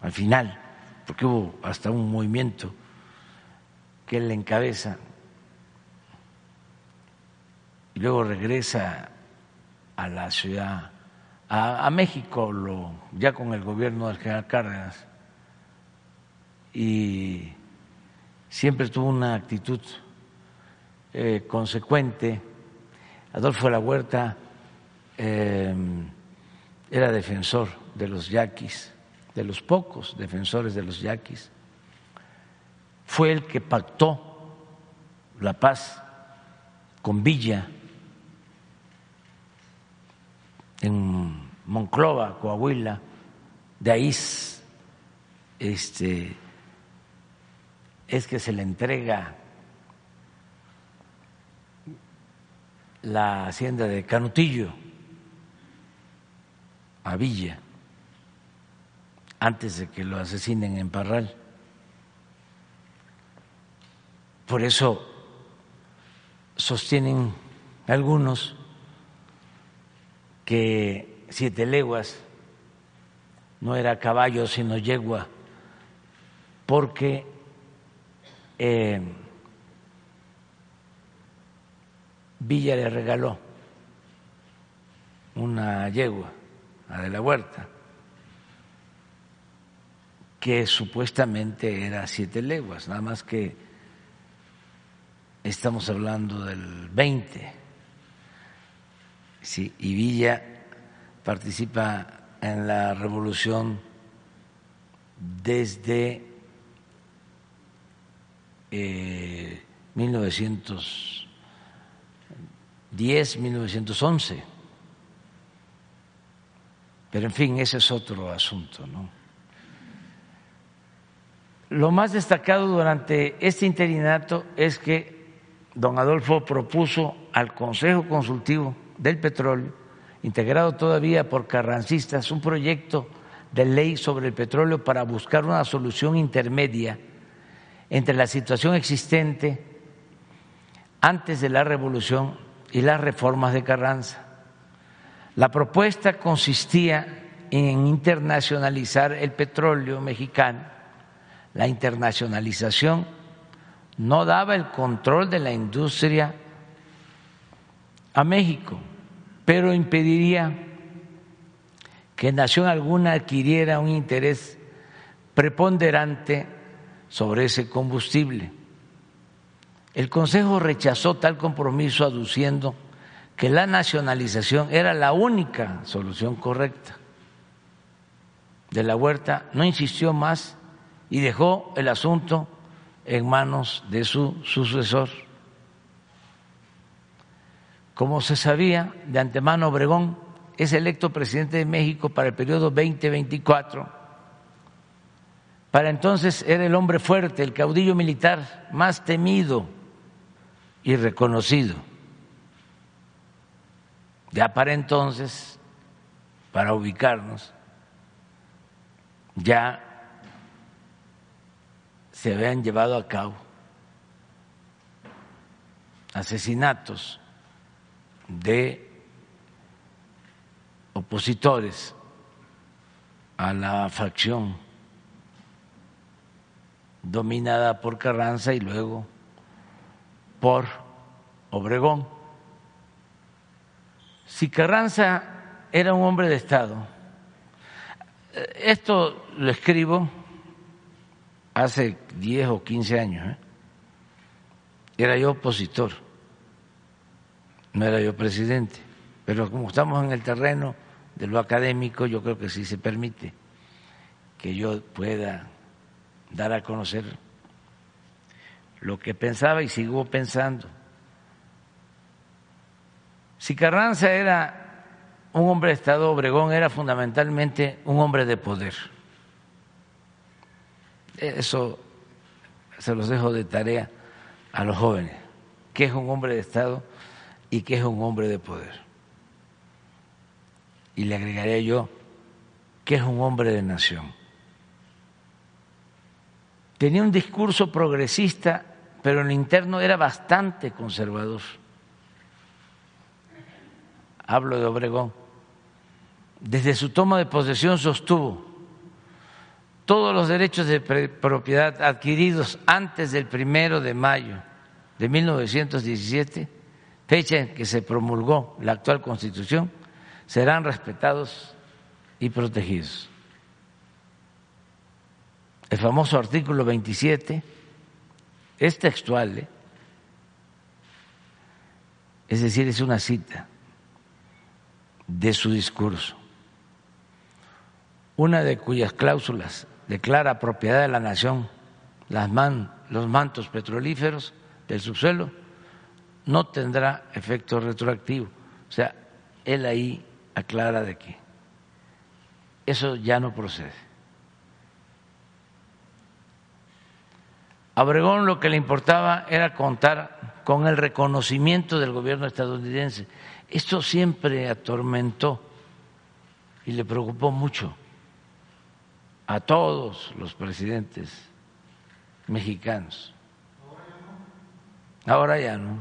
al final, porque hubo hasta un movimiento que él encabeza y luego regresa a la ciudad, a, México, ya con el gobierno del general Cárdenas, y siempre tuvo una actitud eh, consecuente. Adolfo de la Huerta eh, era defensor de los yaquis, de los pocos defensores de los yaquis. Fue el que pactó la paz con Villa en Monclova, Coahuila, de ahí este, es que se le entrega la hacienda de Canutillo a Villa antes de que lo asesinen en Parral. Por eso sostienen algunos que siete leguas no era caballo sino yegua, porque eh, Villa le regaló una yegua, a de la huerta, que supuestamente era siete leguas, nada más que estamos hablando del 20 Sí, y Villa participa en la revolución desde eh, 1910, 1911. Pero en fin, ese es otro asunto. Lo más destacado durante este interinato es que don Adolfo propuso al Consejo Consultivo del petróleo, integrado todavía por carrancistas, un proyecto de ley sobre el petróleo para buscar una solución intermedia entre la situación existente antes de la revolución y las reformas de Carranza. La propuesta consistía en internacionalizar el petróleo mexicano. La internacionalización no daba el control de la industria a México, pero impediría que nación alguna adquiriera un interés preponderante sobre ese combustible. El Consejo rechazó tal compromiso aduciendo que la nacionalización era la única solución correcta. De la Huerta no insistió más y dejó el asunto en manos de su sucesor. Como se sabía de antemano, Obregón es electo presidente de México para el periodo 2024. Para entonces era el hombre fuerte, el caudillo militar más temido y reconocido. Ya para entonces, para ubicarnos, ya se habían llevado a cabo asesinatos de opositores a la facción dominada por Carranza y luego por Obregón. Si Carranza era un hombre de Estado, esto lo escribo hace 10 o 15 años, ¿eh? era yo opositor no era yo presidente, pero como estamos en el terreno de lo académico, yo creo que sí se permite que yo pueda dar a conocer lo que pensaba y sigo pensando. Si Carranza era un hombre de Estado, Obregón era fundamentalmente un hombre de poder. Eso se los dejo de tarea a los jóvenes. ¿Qué es un hombre de Estado? y que es un hombre de poder. y le agregaría yo que es un hombre de nación. Tenía un discurso progresista, pero en lo interno era bastante conservador. Hablo de Obregón. Desde su toma de posesión sostuvo todos los derechos de propiedad adquiridos antes del primero de mayo de 1917, fecha en que se promulgó la actual Constitución, serán respetados y protegidos. El famoso artículo 27 es textual, ¿eh? es decir, es una cita de su discurso, una de cuyas cláusulas declara propiedad de la nación las los mantos petrolíferos del subsuelo, no tendrá efecto retroactivo. O sea, él ahí aclara de que eso ya no procede. A Obregón lo que le importaba era contar con el reconocimiento del gobierno estadounidense. Esto siempre atormentó y le preocupó mucho a todos los presidentes mexicanos. Ahora ya no.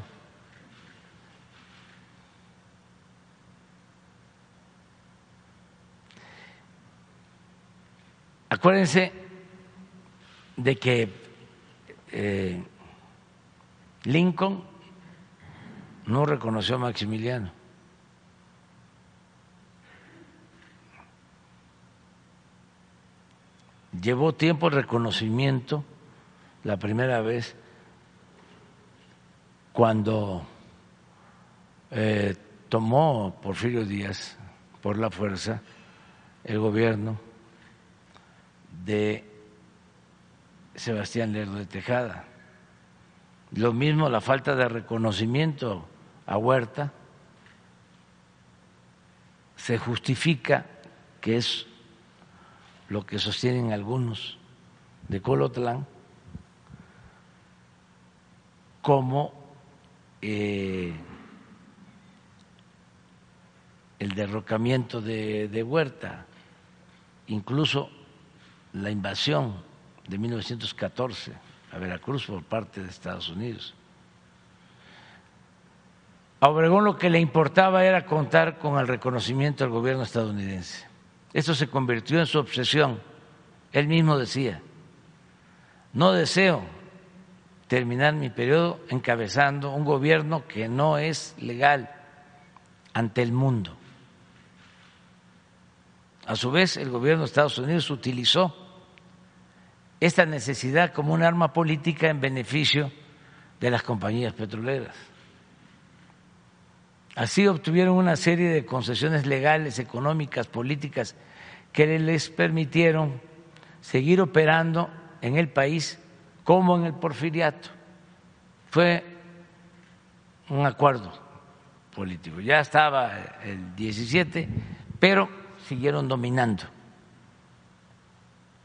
Acuérdense de que eh, Lincoln no reconoció a Maximiliano. Llevó tiempo el reconocimiento la primera vez cuando eh, tomó Porfirio Díaz por la fuerza el gobierno de Sebastián Lerdo de Tejada. Lo mismo la falta de reconocimiento a Huerta se justifica que es lo que sostienen algunos de Colotlán como eh, el derrocamiento de, de Huerta, incluso la invasión de 1914 a Veracruz por parte de Estados Unidos. A Obregón lo que le importaba era contar con el reconocimiento del gobierno estadounidense. Eso se convirtió en su obsesión. Él mismo decía, no deseo terminar mi periodo encabezando un gobierno que no es legal ante el mundo. A su vez, el gobierno de Estados Unidos utilizó esta necesidad como un arma política en beneficio de las compañías petroleras. Así obtuvieron una serie de concesiones legales, económicas, políticas, que les permitieron seguir operando en el país como en el porfiriato. Fue un acuerdo político. Ya estaba el 17, pero siguieron dominando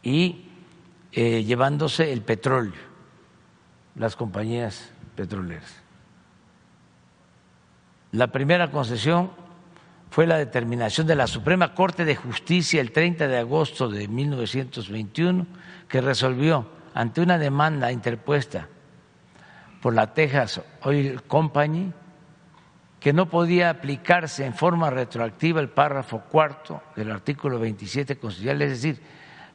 y eh, llevándose el petróleo, las compañías petroleras. La primera concesión fue la determinación de la Suprema Corte de Justicia el 30 de agosto de 1921 que resolvió ante una demanda interpuesta por la Texas Oil Company que no podía aplicarse en forma retroactiva el párrafo cuarto del artículo 27 constitucional, es decir,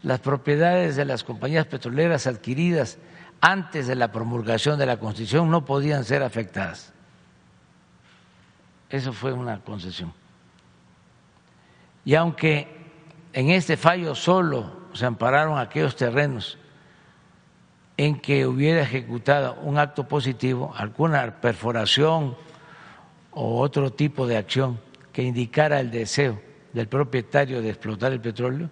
las propiedades de las compañías petroleras adquiridas antes de la promulgación de la Constitución no podían ser afectadas. Eso fue una concesión. Y aunque en este fallo solo se ampararon aquellos terrenos en que hubiera ejecutado un acto positivo, alguna perforación o otro tipo de acción que indicara el deseo del propietario de explotar el petróleo,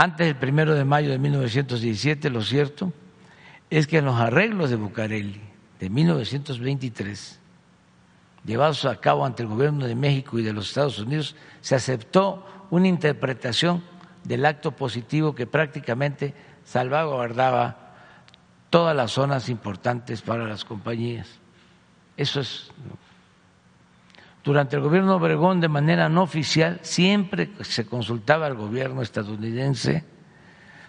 antes del primero de mayo de 1917, lo cierto es que en los arreglos de Bucareli de 1923, llevados a cabo ante el gobierno de México y de los Estados Unidos, se aceptó una interpretación del acto positivo que prácticamente salvaguardaba todas las zonas importantes para las compañías. Eso es. Durante el gobierno Obregón de manera no oficial siempre se consultaba al gobierno estadounidense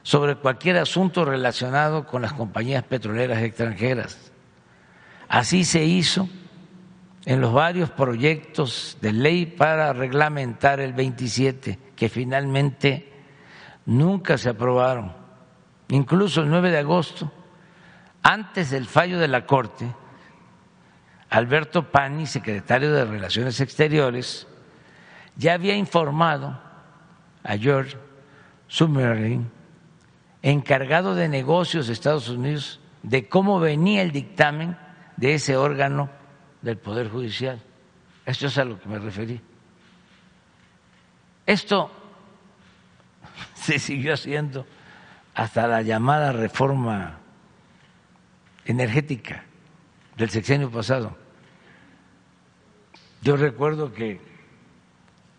sobre cualquier asunto relacionado con las compañías petroleras extranjeras. Así se hizo en los varios proyectos de ley para reglamentar el 27, que finalmente nunca se aprobaron. Incluso el 9 de agosto, antes del fallo de la Corte, Alberto Pani, secretario de Relaciones Exteriores, ya había informado a George Summerlin, encargado de negocios de Estados Unidos, de cómo venía el dictamen de ese órgano del Poder Judicial. Esto es a lo que me referí. Esto (laughs) se siguió haciendo hasta la llamada reforma energética del sexenio pasado. Yo recuerdo que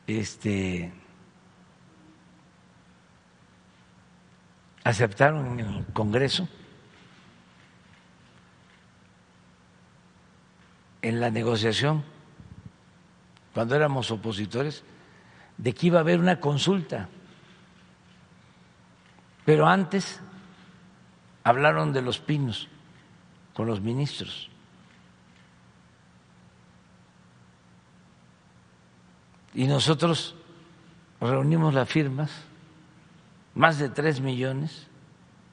este aceptaron en el Congreso en la negociación cuando éramos opositores de que iba a haber una consulta. Pero antes hablaron de los pinos con los ministros. Y nosotros reunimos las firmas, más de tres millones,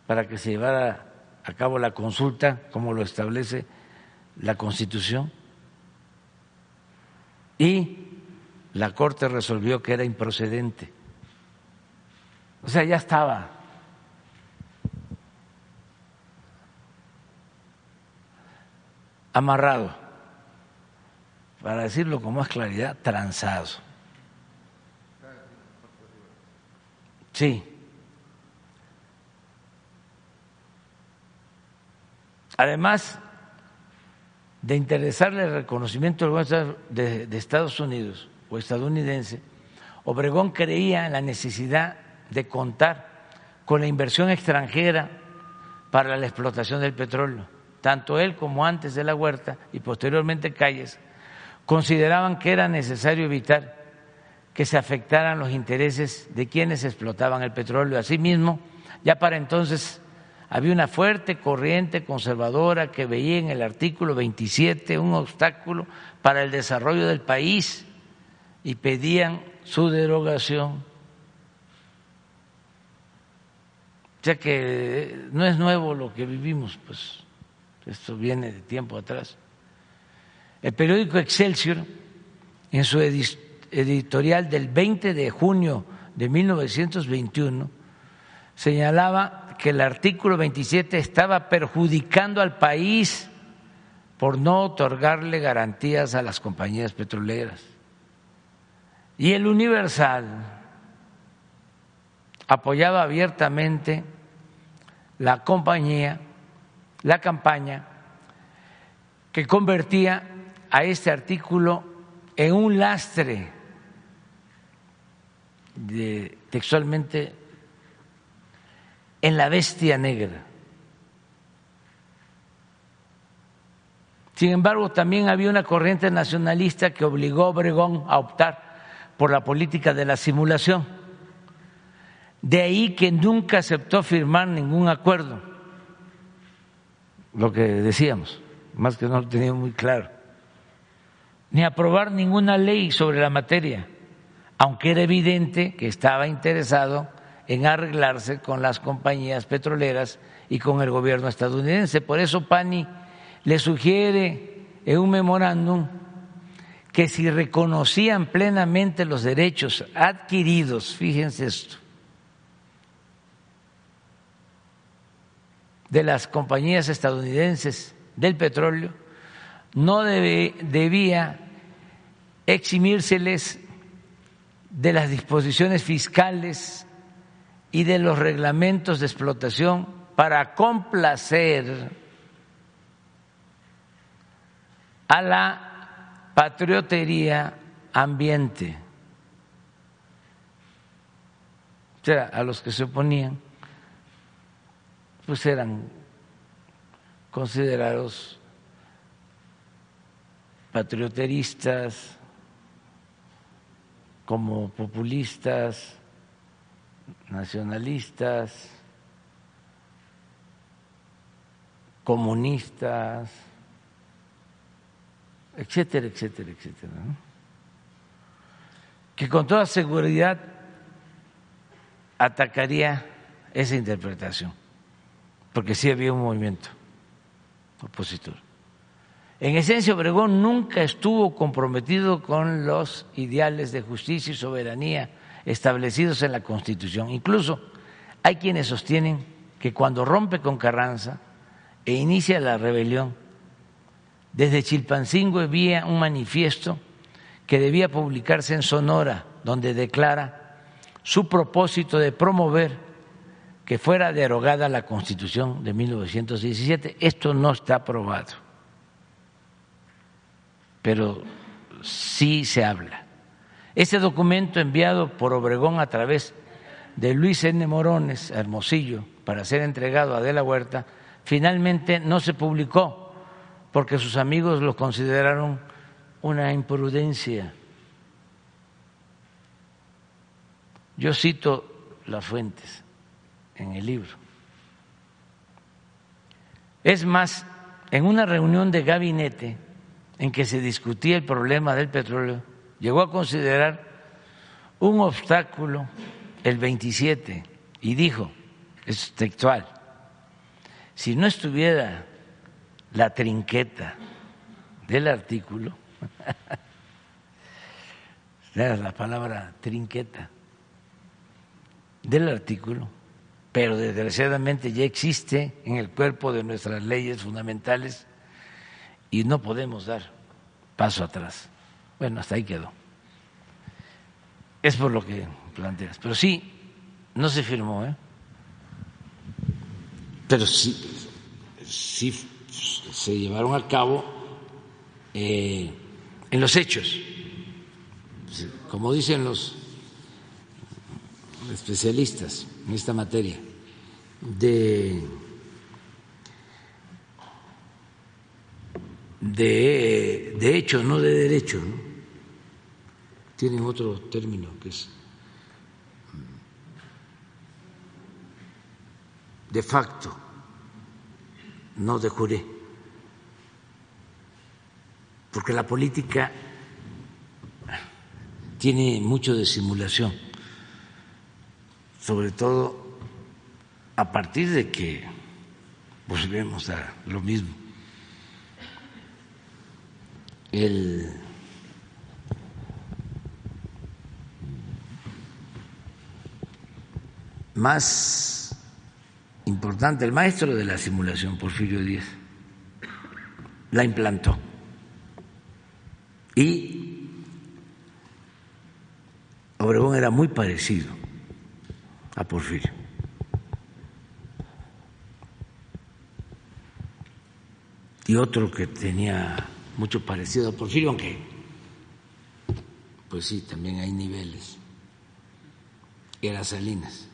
para que se llevara a cabo la consulta como lo establece la Constitución. Y la Corte resolvió que era improcedente. O sea, ya estaba amarrado, para decirlo con más claridad, transado. Sí. Además de interesarle el reconocimiento de Estados Unidos o estadounidense, Obregón creía en la necesidad de contar con la inversión extranjera para la explotación del petróleo. Tanto él como antes de la huerta y posteriormente Calles consideraban que era necesario evitar que se afectaran los intereses de quienes explotaban el petróleo. Asimismo, ya para entonces había una fuerte corriente conservadora que veía en el artículo 27 un obstáculo para el desarrollo del país y pedían su derogación. O sea que no es nuevo lo que vivimos, pues esto viene de tiempo atrás. El periódico Excelsior, en su edición, editorial del 20 de junio de 1921 señalaba que el artículo 27 estaba perjudicando al país por no otorgarle garantías a las compañías petroleras. Y el Universal apoyaba abiertamente la compañía, la campaña que convertía a este artículo en un lastre de, textualmente en la bestia negra. Sin embargo, también había una corriente nacionalista que obligó a Obregón a optar por la política de la simulación. De ahí que nunca aceptó firmar ningún acuerdo, lo que decíamos, más que no lo tenía muy claro, ni aprobar ninguna ley sobre la materia aunque era evidente que estaba interesado en arreglarse con las compañías petroleras y con el gobierno estadounidense. Por eso Pani le sugiere en un memorándum que si reconocían plenamente los derechos adquiridos, fíjense esto, de las compañías estadounidenses del petróleo, no debía eximírseles de las disposiciones fiscales y de los reglamentos de explotación para complacer a la patriotería ambiente, o sea, a los que se oponían, pues eran considerados patrioteristas, como populistas, nacionalistas, comunistas, etcétera, etcétera, etcétera. Que con toda seguridad atacaría esa interpretación, porque sí había un movimiento opositor. En esencia, Obregón nunca estuvo comprometido con los ideales de justicia y soberanía establecidos en la Constitución. Incluso hay quienes sostienen que cuando rompe con Carranza e inicia la rebelión, desde Chilpancingo había un manifiesto que debía publicarse en Sonora, donde declara su propósito de promover que fuera derogada la Constitución de 1917. Esto no está aprobado pero sí se habla. Este documento enviado por Obregón a través de Luis N. Morones, Hermosillo, para ser entregado a De la Huerta, finalmente no se publicó porque sus amigos lo consideraron una imprudencia. Yo cito las fuentes en el libro. Es más, en una reunión de gabinete, en que se discutía el problema del petróleo, llegó a considerar un obstáculo el 27 y dijo, es textual, si no estuviera la trinqueta del artículo, (laughs) la palabra trinqueta del artículo, pero desgraciadamente ya existe en el cuerpo de nuestras leyes fundamentales y no podemos dar paso atrás. Bueno, hasta ahí quedó. Es por lo que planteas. Pero sí, no se firmó, ¿eh? Pero sí, sí se llevaron a cabo eh, en los hechos, como dicen los especialistas en esta materia, de de, de hecho, no de derecho. Tienen otro término que es de facto, no de juré. Porque la política tiene mucho de simulación, sobre todo a partir de que volvemos a lo mismo el más importante, el maestro de la simulación, Porfirio Díaz, la implantó. Y Obregón era muy parecido a Porfirio. Y otro que tenía mucho parecido a Porfirio, aunque pues sí, también hay niveles. Era Salinas.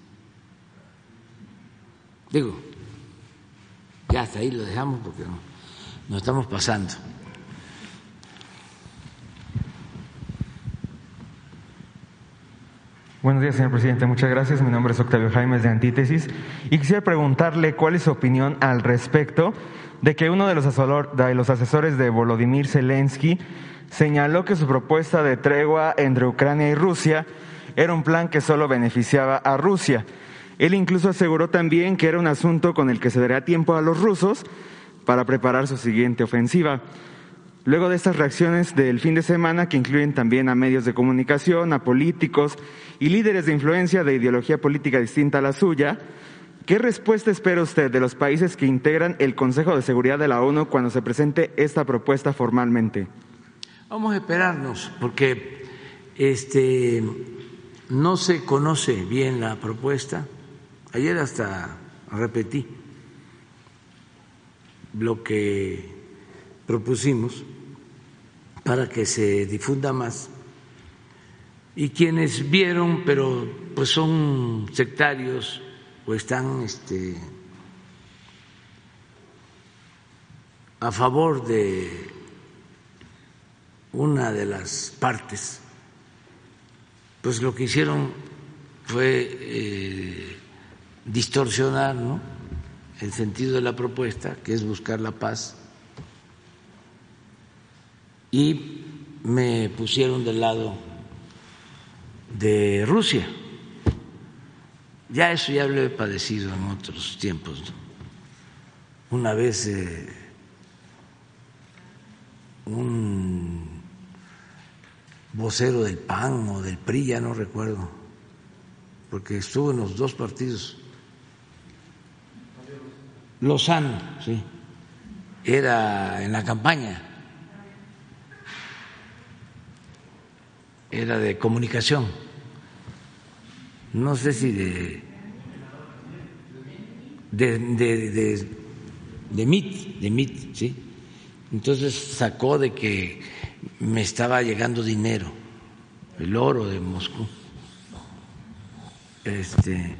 Digo, ya hasta ahí lo dejamos porque no, nos estamos pasando. Buenos días, señor presidente. Muchas gracias. Mi nombre es Octavio Jaimes de Antítesis y quisiera preguntarle cuál es su opinión al respecto de que uno de los, asesores de Volodymyr Zelensky señaló que su propuesta de tregua entre Ucrania y Rusia era un plan que solo beneficiaba a Rusia. Él incluso aseguró también que era un asunto con el que se daría tiempo a los rusos para preparar su siguiente ofensiva. Luego de estas reacciones del fin de semana, que incluyen también a medios de comunicación, a políticos y líderes de influencia de ideología política distinta a la suya, ¿Qué respuesta espera usted de los países que integran el Consejo de Seguridad de la ONU cuando se presente esta propuesta formalmente? Vamos a esperarnos, porque este, no se conoce bien la propuesta. Ayer hasta repetí lo que propusimos para que se difunda más. Y quienes vieron, pero pues son sectarios, o están este, a favor de una de las partes pues lo que hicieron fue eh, distorsionar ¿no? el sentido de la propuesta, que es buscar la paz, y me pusieron del lado de Rusia. Ya eso ya lo he padecido en otros tiempos. Una vez eh, un vocero del PAN o del PRI, ya no recuerdo, porque estuvo en los dos partidos. Lozano, sí, era en la campaña, era de comunicación, no sé si de de, de, de, MIT, de MIT, sí. Entonces sacó de que me estaba llegando dinero, el oro de Moscú. Este,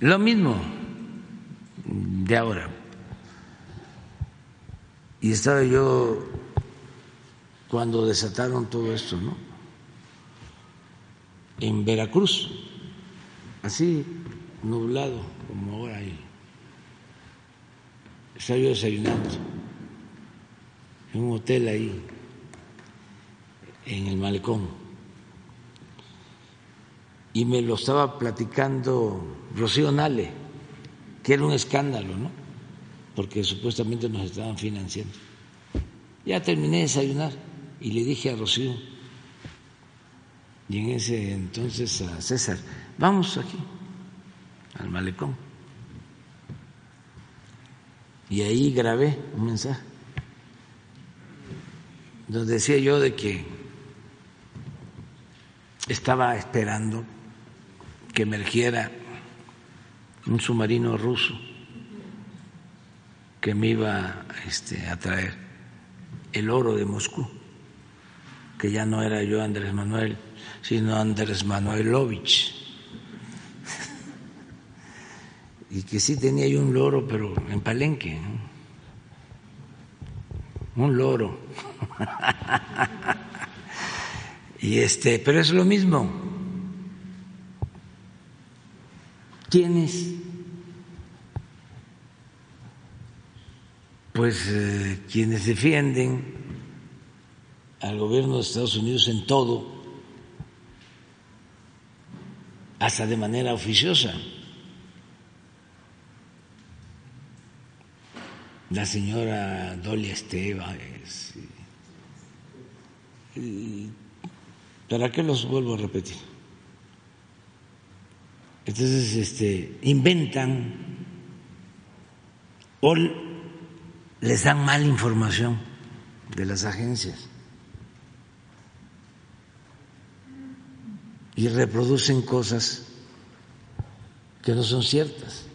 lo mismo de ahora. Y estaba yo cuando desataron todo esto, ¿no? En Veracruz, así nublado como ahora ahí. Estaba yo desayunando en un hotel ahí en el malecón. Y me lo estaba platicando Rocío Nale, que era un escándalo, ¿no? Porque supuestamente nos estaban financiando. Ya terminé de desayunar y le dije a Rocío, y en ese entonces a César, vamos aquí, al malecón. Y ahí grabé un mensaje donde decía yo de que estaba esperando que emergiera un submarino ruso que me iba este, a traer el oro de Moscú, que ya no era yo Andrés Manuel, sino Andrés Manuelovich. (laughs) y que sí tenía yo un loro, pero en Palenque, un loro. (laughs) Y este, pero es lo mismo. ¿Quiénes? Pues eh, quienes defienden al gobierno de Estados Unidos en todo, hasta de manera oficiosa. La señora Dolia Esteves. ¿Para qué los vuelvo a repetir? Entonces, este, inventan o les dan mala información de las agencias y reproducen cosas que no son ciertas.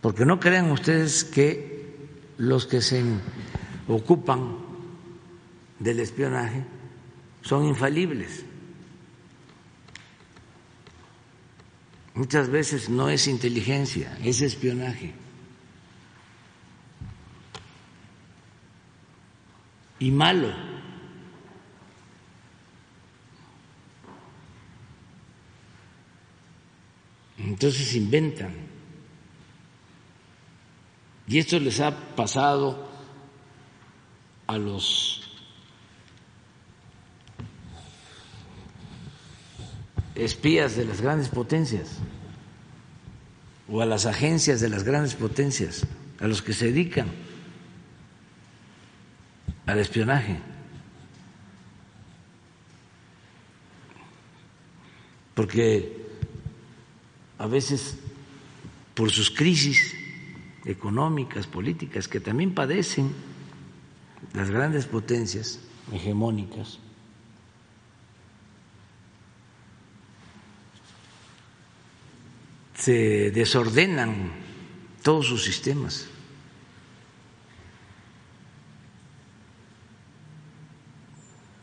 Porque no crean ustedes que los que se ocupan del espionaje son infalibles. Muchas veces no es inteligencia, es espionaje. Y malo. Entonces inventan. Y esto les ha pasado a los espías de las grandes potencias o a las agencias de las grandes potencias, a los que se dedican al espionaje. Porque a veces por sus crisis económicas, políticas, que también padecen las grandes potencias hegemónicas, se desordenan todos sus sistemas.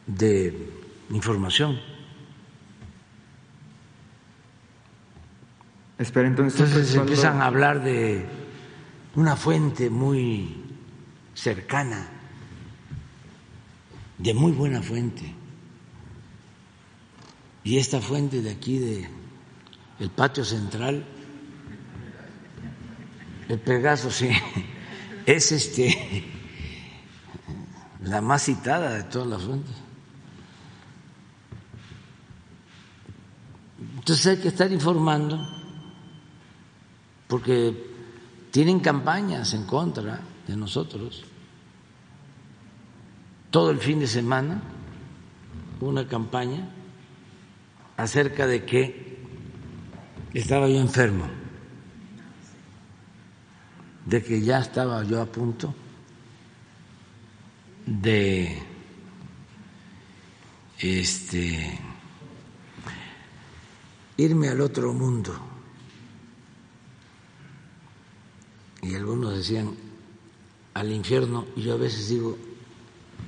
de información. Espera, entonces, entonces empiezan a hablar de una fuente muy cercana, de muy buena fuente. Y esta fuente de aquí, de el patio central, el Pegaso, sí, (laughs) es este (laughs) la más citada de todas las fuentes. Entonces hay que estar informando porque tienen campañas en contra de nosotros. Todo el fin de semana una campaña acerca de que estaba yo enfermo, de que ya estaba yo a punto de este irme al otro mundo. Y algunos decían al infierno, y yo a veces digo,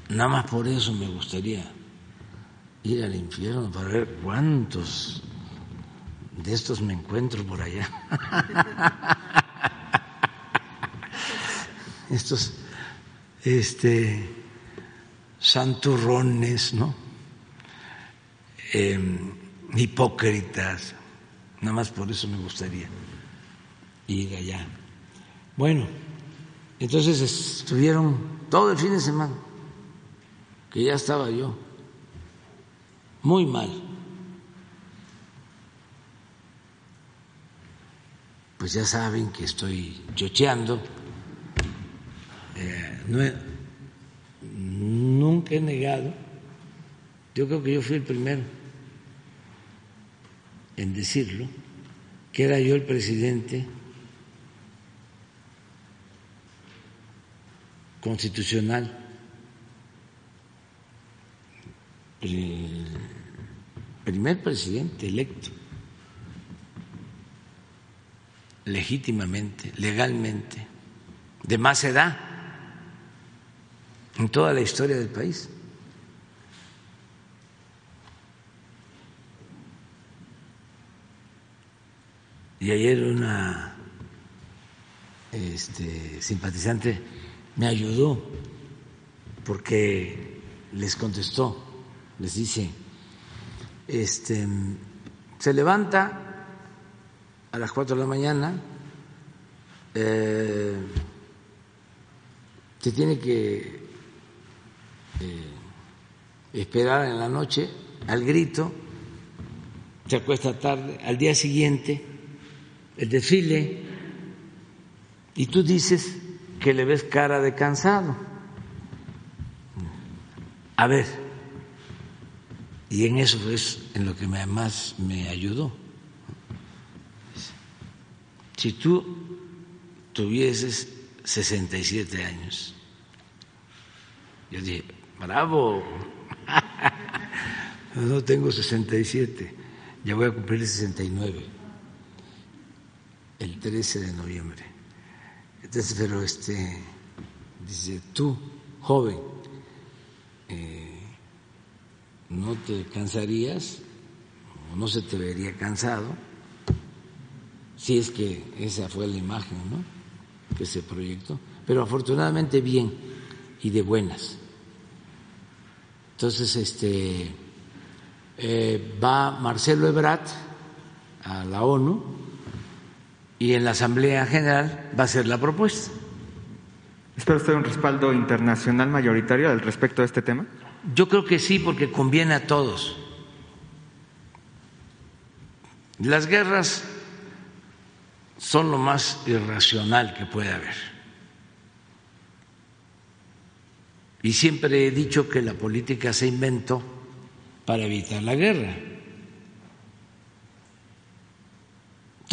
nada más por eso me gustaría ir al infierno para ver cuántos de estos me encuentro por allá. (laughs) estos este santurrones, ¿no? Em, hipócritas. Nada más por eso me gustaría ir allá. Bueno, entonces estuvieron todo el fin de semana, que ya estaba yo muy mal. Pues ya saben que estoy chocheando. Eh, no nunca he negado, yo creo que yo fui el primero en decirlo, que era yo el presidente constitucional, el primer presidente electo, legítimamente, legalmente, de más edad en toda la historia del país. Y ayer una este, simpatizante me ayudó porque les contestó, les dice, este, se levanta a las cuatro de la mañana, eh, se tiene que eh, esperar en la noche al grito, se acuesta tarde, al día siguiente el desfile y tú dices que le ves cara de cansado. A ver, y en eso es en lo que más me ayudó. Si tú tuvieses 67 años, yo dije, bravo, (laughs) no tengo 67, ya voy a cumplir 69 el 13 de noviembre. Entonces, pero este, dice, tú, joven, eh, no te cansarías, o no se te vería cansado, si es que esa fue la imagen ¿no? que se proyectó, pero afortunadamente bien y de buenas. Entonces, este, eh, va Marcelo Ebrat a la ONU y en la Asamblea General va a ser la propuesta. ¿Espera usted un respaldo internacional mayoritario al respecto de este tema? Yo creo que sí, porque conviene a todos. Las guerras son lo más irracional que puede haber. Y siempre he dicho que la política se inventó para evitar la guerra.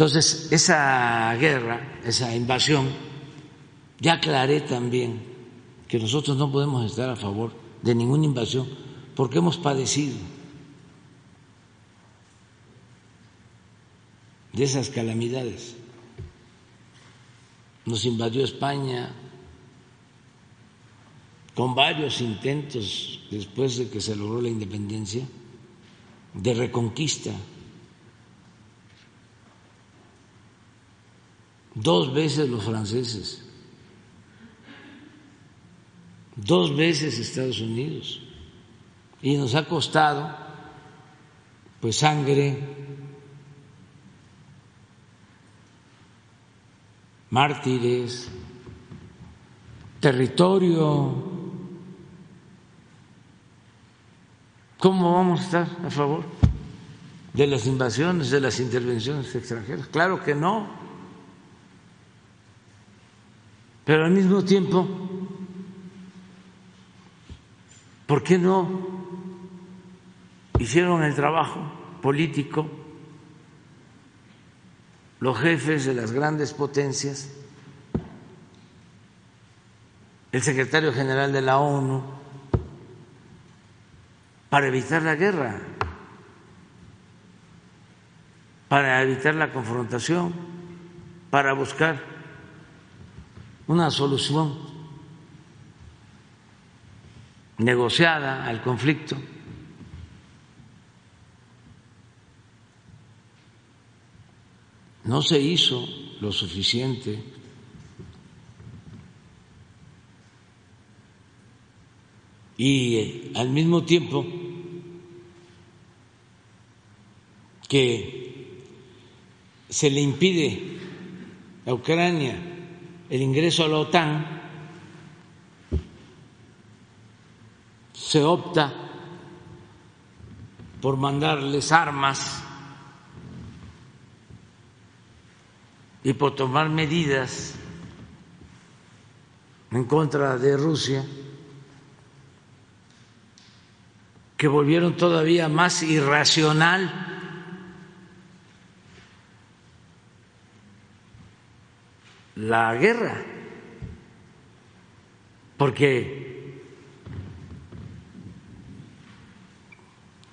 Entonces, esa guerra, esa invasión, ya aclaré también que nosotros no podemos estar a favor de ninguna invasión porque hemos padecido de esas calamidades. Nos invadió España con varios intentos después de que se logró la independencia de reconquista dos veces los franceses, dos veces Estados Unidos, y nos ha costado pues sangre, mártires, territorio. ¿Cómo vamos a estar a favor de las invasiones, de las intervenciones extranjeras? Claro que no. Pero al mismo tiempo, ¿por qué no hicieron el trabajo político los jefes de las grandes potencias, el secretario general de la ONU, para evitar la guerra, para evitar la confrontación, para buscar una solución negociada al conflicto. No se hizo lo suficiente. Y eh, al mismo tiempo que se le impide a Ucrania el ingreso a la OTAN, se opta por mandarles armas y por tomar medidas en contra de Rusia que volvieron todavía más irracional la guerra, porque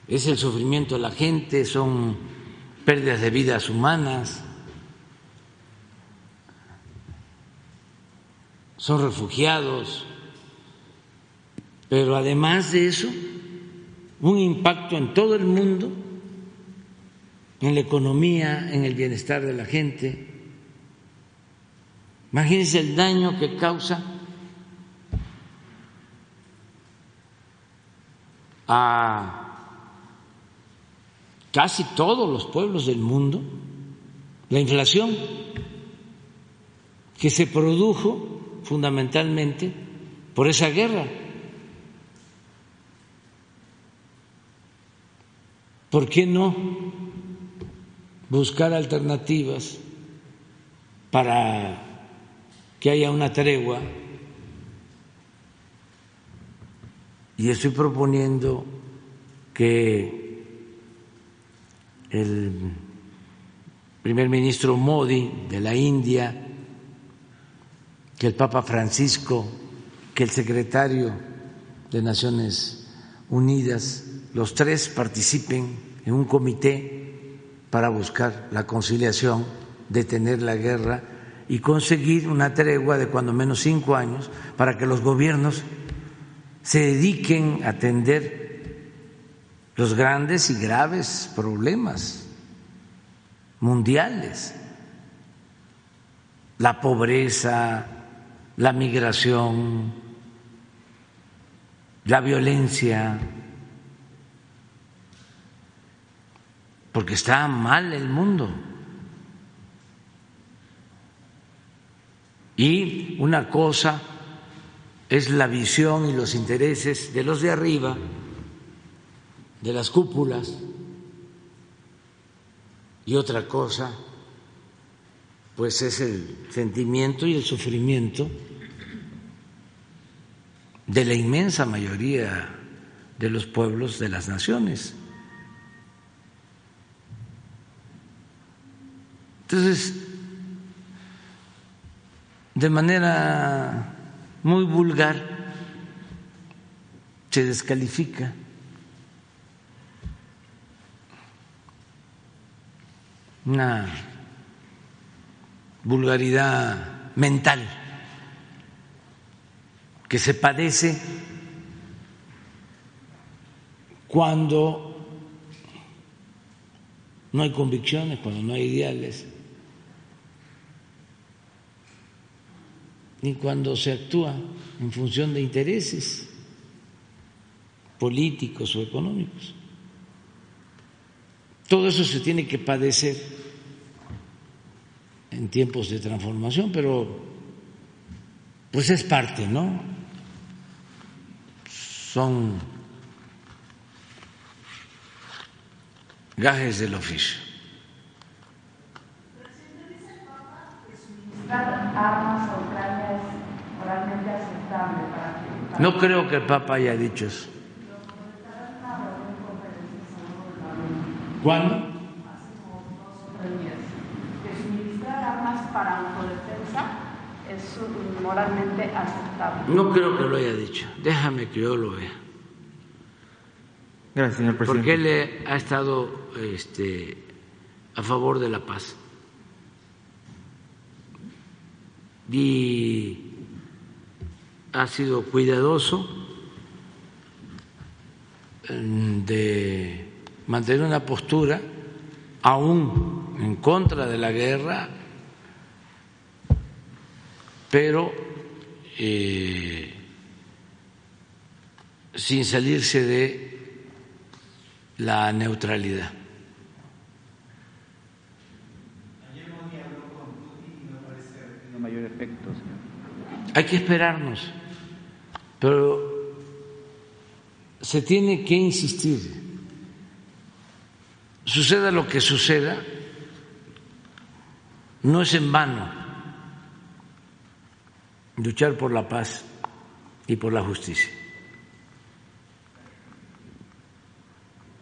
es el sufrimiento de la gente, son pérdidas de vidas humanas, son refugiados, pero además de eso, un impacto en todo el mundo, en la economía, en el bienestar de la gente. Imagínense el daño que causa a casi todos los pueblos del mundo la inflación que se produjo fundamentalmente por esa guerra. ¿Por qué no buscar alternativas para que haya una tregua? Y estoy proponiendo que el primer ministro Modi de la India que el Papa Francisco, que el secretario de Naciones Unidas, los tres participen en un comité para buscar la conciliación, detener la guerra y conseguir una tregua de cuando menos cinco años para que los gobiernos se dediquen a atender los grandes y graves problemas mundiales, la pobreza, la migración, la violencia, porque está mal el mundo. Y una cosa es la visión y los intereses de los de arriba, de las cúpulas, y otra cosa pues es el sentimiento y el sufrimiento de la inmensa mayoría de los pueblos de las naciones. Entonces, de manera muy vulgar, se descalifica. Una vulgaridad mental que se padece cuando no hay convicciones, cuando no hay ideales, ni cuando se actúa en función de intereses políticos o económicos. Todo eso se tiene que padecer en tiempos de transformación, pero pues es parte, ¿no? Son gajes del oficio. Armas a Ucrania es moralmente aceptable para que... No creo que el Papa haya dicho eso. ¿Cuándo? Que suministrar armas para autodefensa es moralmente aceptable. No creo que lo haya dicho. Déjame que yo lo vea. Gracias, señor presidente. Porque él ha estado este, a favor de la paz. Y ha sido cuidadoso de mantener una postura aún en contra de la guerra, pero eh, sin salirse de la neutralidad. Hay que esperarnos, pero se tiene que insistir. Suceda lo que suceda, no es en vano luchar por la paz y por la justicia.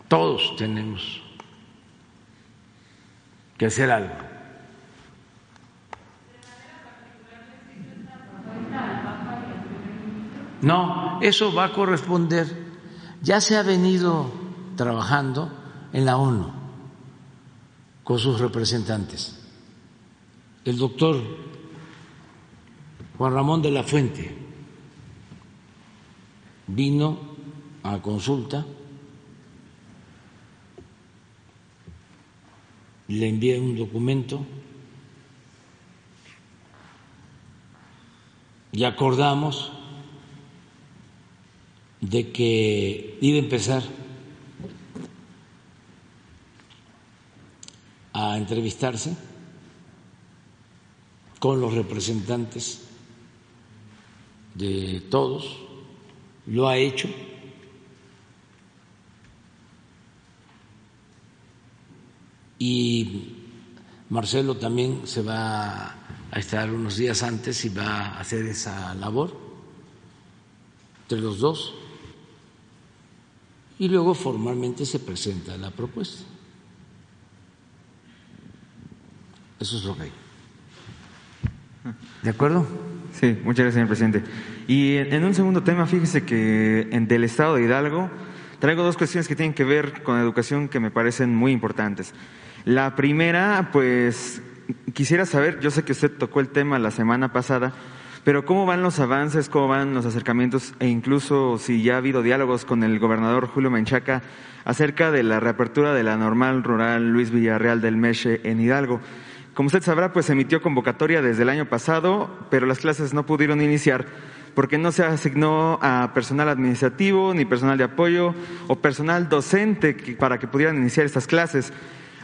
Todos tenemos que hacer algo. No, eso va a corresponder. Ya se ha venido trabajando en la ONU con sus representantes. El doctor Juan Ramón de la Fuente vino a consulta, le envié un documento y acordamos de que iba a empezar a entrevistarse con los representantes de todos, lo ha hecho. Y Marcelo también se va a estar unos días antes y va a hacer esa labor entre los dos y luego formalmente se presenta la propuesta. Eso es lo que hay. ¿De acuerdo? Sí, muchas gracias, señor presidente. Y en un segundo tema, fíjese que en del Estado de Hidalgo traigo dos cuestiones que tienen que ver con educación que me parecen muy importantes. La primera, pues quisiera saber, yo sé que usted tocó el tema la semana pasada, pero ¿cómo van los avances, cómo van los acercamientos e incluso si ya ha habido diálogos con el gobernador Julio Menchaca acerca de la reapertura de la normal rural Luis Villarreal del Meche en Hidalgo? Como usted sabrá, pues emitió convocatoria desde el año pasado, pero las clases no pudieron iniciar porque no se asignó a personal administrativo, ni personal de apoyo o personal docente para que pudieran iniciar estas clases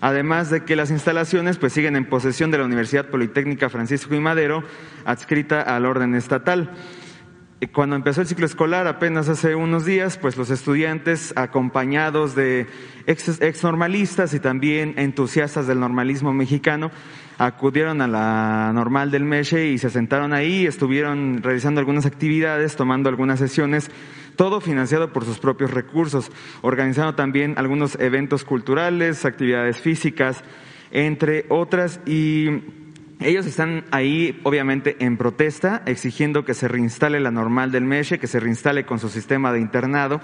además de que las instalaciones pues siguen en posesión de la Universidad Politécnica Francisco y Madero, adscrita al orden estatal. Cuando empezó el ciclo escolar, apenas hace unos días, pues los estudiantes, acompañados de ex, ex normalistas y también entusiastas del normalismo mexicano, acudieron a la normal del Meche y se sentaron ahí, estuvieron realizando algunas actividades, tomando algunas sesiones todo financiado por sus propios recursos, organizando también algunos eventos culturales, actividades físicas, entre otras, y ellos están ahí, obviamente, en protesta, exigiendo que se reinstale la normal del Meche, que se reinstale con su sistema de internado,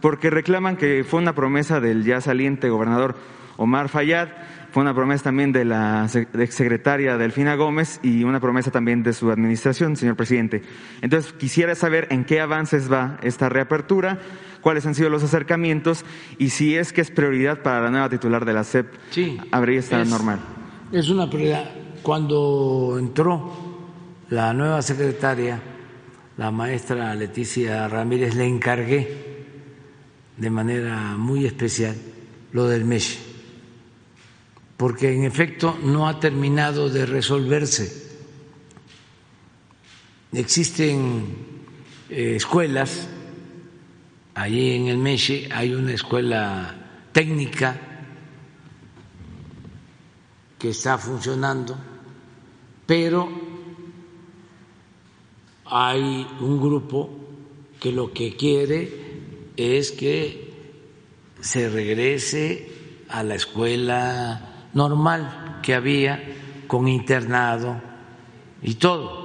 porque reclaman que fue una promesa del ya saliente gobernador Omar Fayad fue una promesa también de la exsecretaria Delfina Gómez y una promesa también de su administración, señor presidente. Entonces, quisiera saber en qué avances va esta reapertura, cuáles han sido los acercamientos y si es que es prioridad para la nueva titular de la SEP sí, abrir esta normal. Es una prioridad. Cuando entró la nueva secretaria, la maestra Leticia Ramírez, le encargué de manera muy especial lo del MESH porque en efecto no ha terminado de resolverse. Existen eh, escuelas, allí en el Meche hay una escuela técnica que está funcionando, pero hay un grupo que lo que quiere es que se regrese a la escuela normal que había con internado y todo.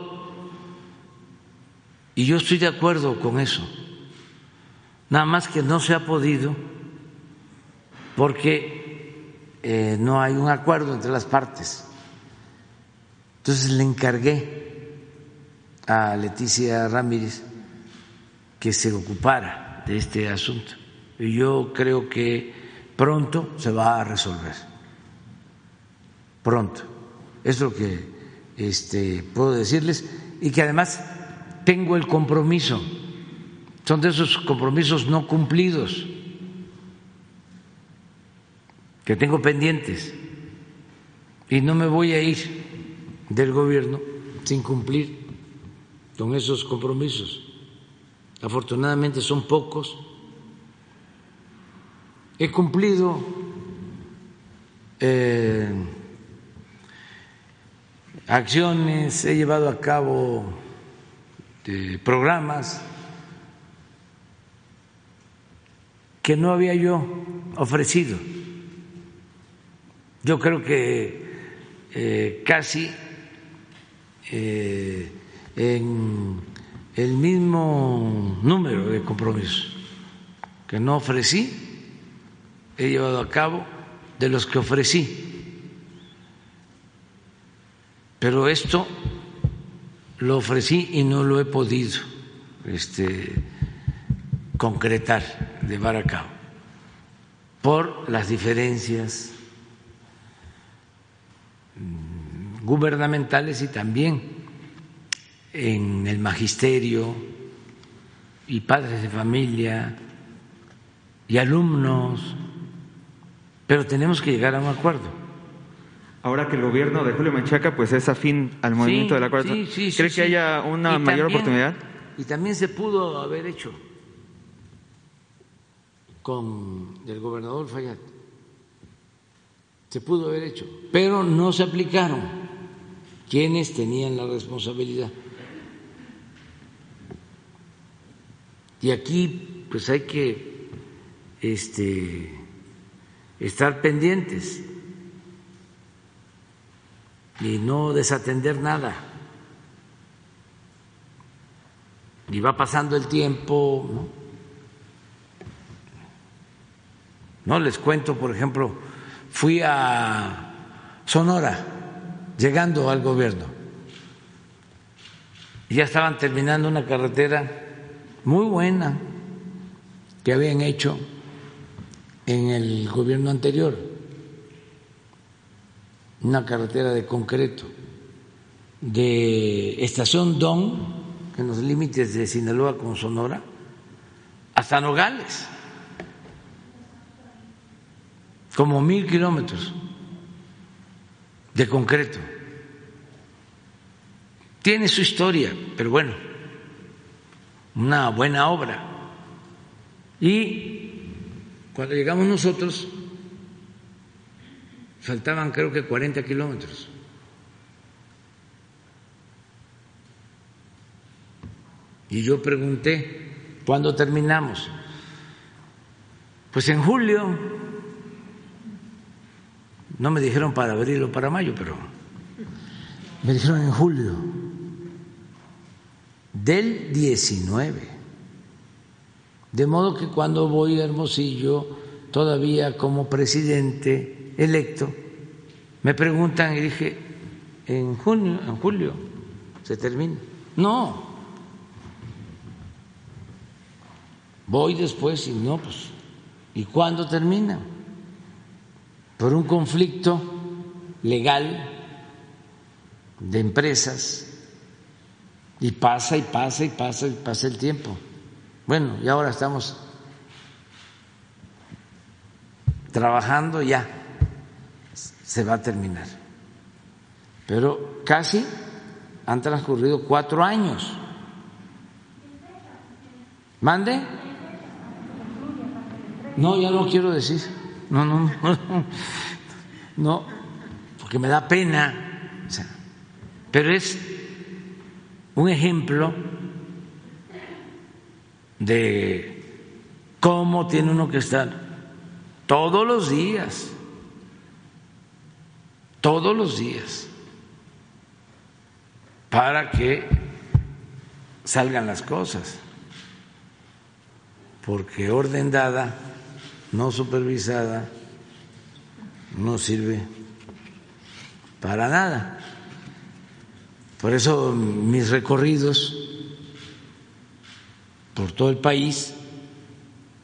Y yo estoy de acuerdo con eso. Nada más que no se ha podido porque eh, no hay un acuerdo entre las partes. Entonces le encargué a Leticia Ramírez que se ocupara de este asunto. Y yo creo que pronto se va a resolver. Pronto. Es lo que este, puedo decirles y que además tengo el compromiso. Son de esos compromisos no cumplidos que tengo pendientes y no me voy a ir del gobierno sin cumplir con esos compromisos. Afortunadamente son pocos He cumplido eh, acciones, he llevado a cabo eh, programas que no había yo ofrecido. Yo creo que eh, casi en el mismo número de compromisos que no ofrecí he llevado a cabo de los que ofrecí. Pero esto lo ofrecí y no lo he podido este, concretar, llevar a cabo, por las diferencias gubernamentales y también en el magisterio y padres de familia y alumnos pero tenemos que llegar a un acuerdo. Ahora que el gobierno de Julio Menchaca pues es afín al movimiento de la cuarta, ¿cree que haya una mayor oportunidad? Y también se pudo haber hecho con el gobernador Fayad. Se pudo haber hecho, pero no se aplicaron quienes tenían la responsabilidad. Y aquí pues hay que este estar pendientes y no desatender nada. Y va pasando el tiempo, ¿no? Les cuento, por ejemplo, fui a Sonora llegando al gobierno. Y ya estaban terminando una carretera muy buena que habían hecho en el gobierno anterior, una carretera de concreto de Estación Don, en los límites de Sinaloa con Sonora, hasta Nogales, como mil kilómetros de concreto. Tiene su historia, pero bueno, una buena obra. Y cuando llegamos nosotros, faltaban creo que 40 kilómetros. Y yo pregunté, ¿cuándo terminamos? Pues en julio. No me dijeron para abril o para mayo, pero me dijeron en julio del 19. De modo que cuando voy a Hermosillo, todavía como presidente electo, me preguntan y dije, en junio, en julio, se termina. No. Voy después y no, pues, ¿y cuándo termina? Por un conflicto legal de empresas y pasa y pasa y pasa y pasa el tiempo. Bueno, y ahora estamos trabajando ya se va a terminar. Pero casi han transcurrido cuatro años. ¿Mande? No, ya no quiero decir. No, no, no. No, porque me da pena. pero es un ejemplo de cómo tiene uno que estar todos los días, todos los días, para que salgan las cosas, porque orden dada, no supervisada, no sirve para nada. Por eso mis recorridos por todo el país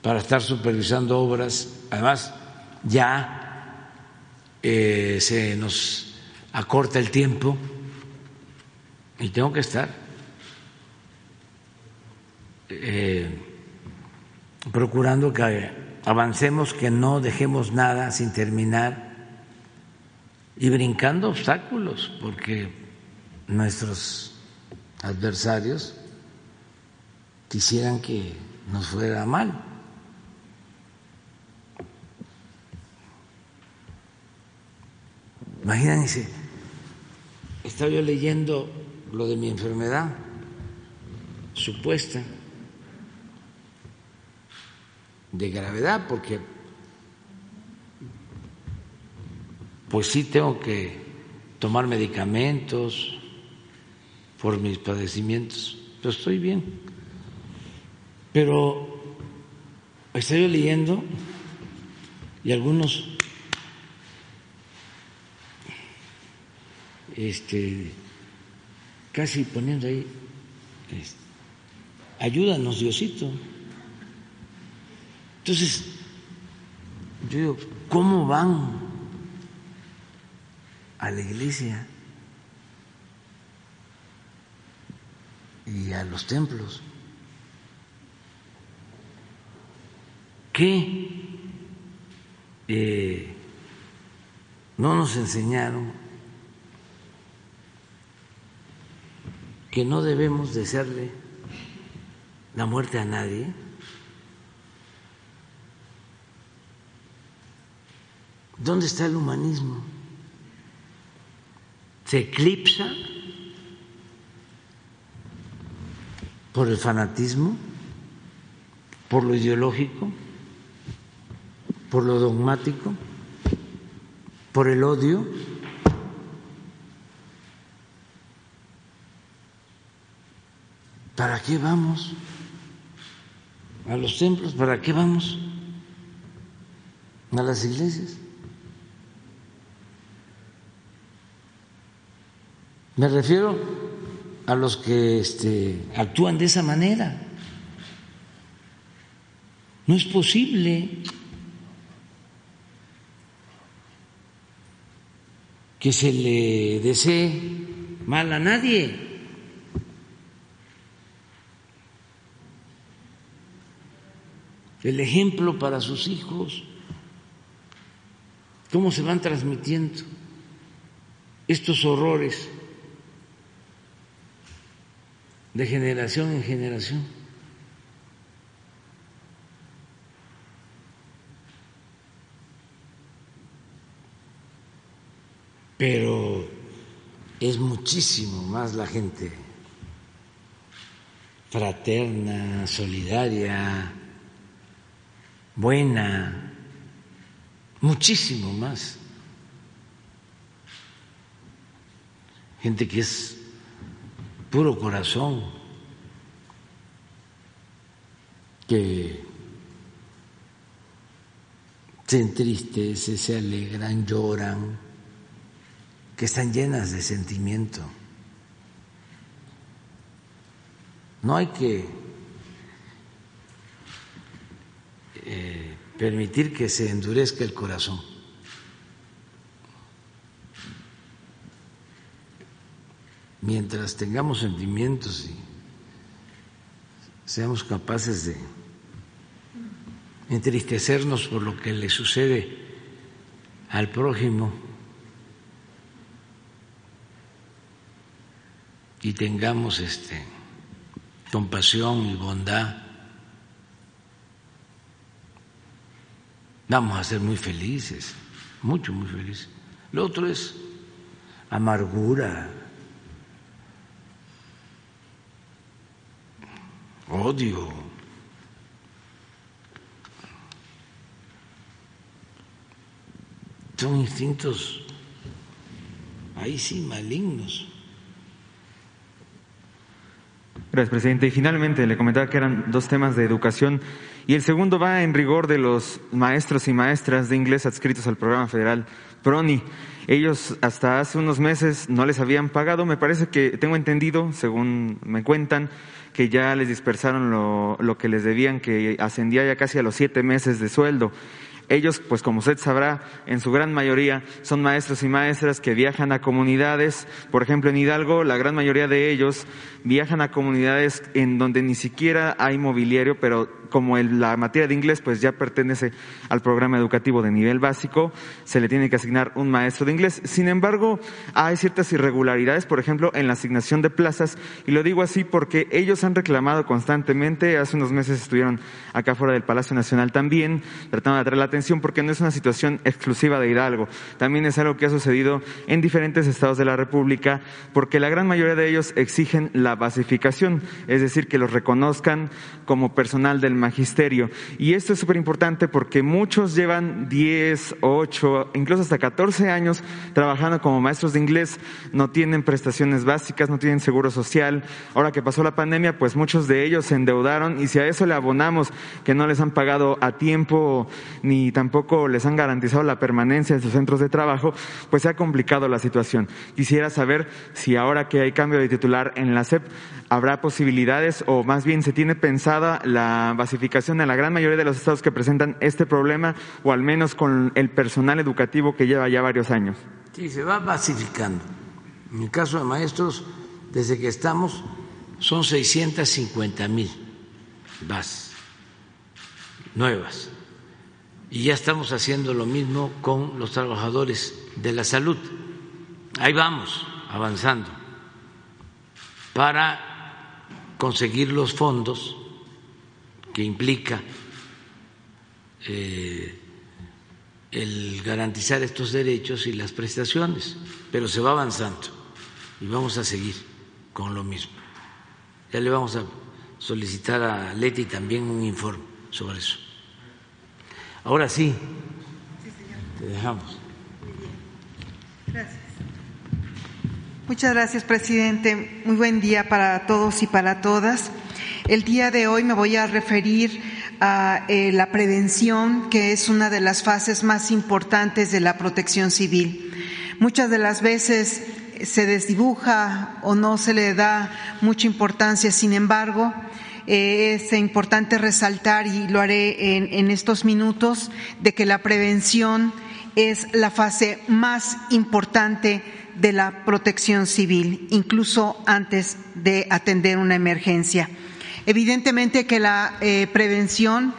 para estar supervisando obras. Además, ya eh, se nos acorta el tiempo y tengo que estar eh, procurando que avancemos, que no dejemos nada sin terminar y brincando obstáculos, porque nuestros adversarios quisieran que nos fuera mal. Imagínense, estaba yo leyendo lo de mi enfermedad supuesta de gravedad, porque pues sí tengo que tomar medicamentos por mis padecimientos, pero estoy bien. Pero estoy leyendo y algunos este, casi poniendo ahí, ayúdanos Diosito. Entonces, yo digo, ¿cómo van a la iglesia y a los templos? ¿Qué eh, no nos enseñaron que no debemos desearle la muerte a nadie. ¿Dónde está el humanismo? Se eclipsa por el fanatismo, por lo ideológico por lo dogmático, por el odio. ¿Para qué vamos a los templos? ¿Para qué vamos a las iglesias? Me refiero a los que este, actúan de esa manera. No es posible que se le desee mal a nadie. El ejemplo para sus hijos, cómo se van transmitiendo estos horrores de generación en generación. pero es muchísimo más la gente fraterna, solidaria, buena, muchísimo más. Gente que es puro corazón, que se entristece, se alegran, lloran que están llenas de sentimiento. No hay que Eh, permitir que se endurezca el corazón. Mientras tengamos sentimientos y seamos capaces de entristecernos por lo que le sucede al prójimo y tengamos este compasión y bondad vamos a ser muy felices, mucho, muy felices. Lo otro es amargura, odio. Son instintos ahí sí malignos. Gracias, presidente. Y finalmente le comentaba que eran dos temas de educación y el segundo va en rigor de los maestros y maestras de inglés adscritos al programa federal PRONI. Ellos hasta hace unos meses no les habían pagado, me parece que tengo entendido, según me cuentan, que ya les dispersaron lo, que les debían, que ascendía ya casi a los siete meses de sueldo. Ellos, pues como usted sabrá, en su gran mayoría son maestros y maestras que viajan a comunidades. Por ejemplo, en Hidalgo, la gran mayoría de ellos viajan a comunidades en donde ni siquiera hay mobiliario, pero como la materia de inglés pues ya pertenece al programa educativo de nivel básico, se le tiene que asignar un maestro de inglés. Sin embargo, hay ciertas irregularidades, por ejemplo, en la asignación de plazas, y lo digo así porque ellos han reclamado constantemente, hace unos meses estuvieron acá fuera del Palacio Nacional también, tratando de atraer la atención porque no es una situación exclusiva de Hidalgo, también es algo que ha sucedido en diferentes estados de la República, porque la gran mayoría de ellos exigen la basificación, es decir, que los reconozcan como personal del magisterio. Y esto es súper importante porque muchos llevan 10, 8, incluso hasta 14 años trabajando como maestros de inglés, no tienen prestaciones básicas, no tienen seguro social. Ahora que pasó la pandemia, pues muchos de ellos se endeudaron y si a eso le abonamos que no les han pagado a tiempo ni tampoco les han garantizado la permanencia en sus centros de trabajo, pues se ha complicado la situación. Quisiera saber si ahora que hay cambio de titular en la SEP, habrá posibilidades o más bien se tiene pensada la basificación en la gran mayoría de los estados que presentan este problema o al menos con el personal educativo que lleva ya varios años. Sí, se va basificando. En el caso de maestros, desde que estamos, son 650 mil bases nuevas. Y ya estamos haciendo lo mismo con los trabajadores de la salud. Ahí vamos, avanzando, para conseguir los fondos que implica eh, el garantizar estos derechos y las prestaciones, pero se va avanzando y vamos a seguir con lo mismo. Ya le vamos a solicitar a Leti también un informe sobre eso. Ahora sí, te dejamos. Gracias. Muchas gracias, presidente. Muy buen día para todos y para todas. El día de hoy me voy a referir a eh, la prevención, que es una de las fases más importantes de la protección civil. Muchas de las veces se desdibuja o no se le da mucha importancia, sin embargo, eh, es importante resaltar, y lo haré en, en estos minutos, de que la prevención es la fase más importante de la protección civil, incluso antes de atender una emergencia. Evidentemente que la eh, prevención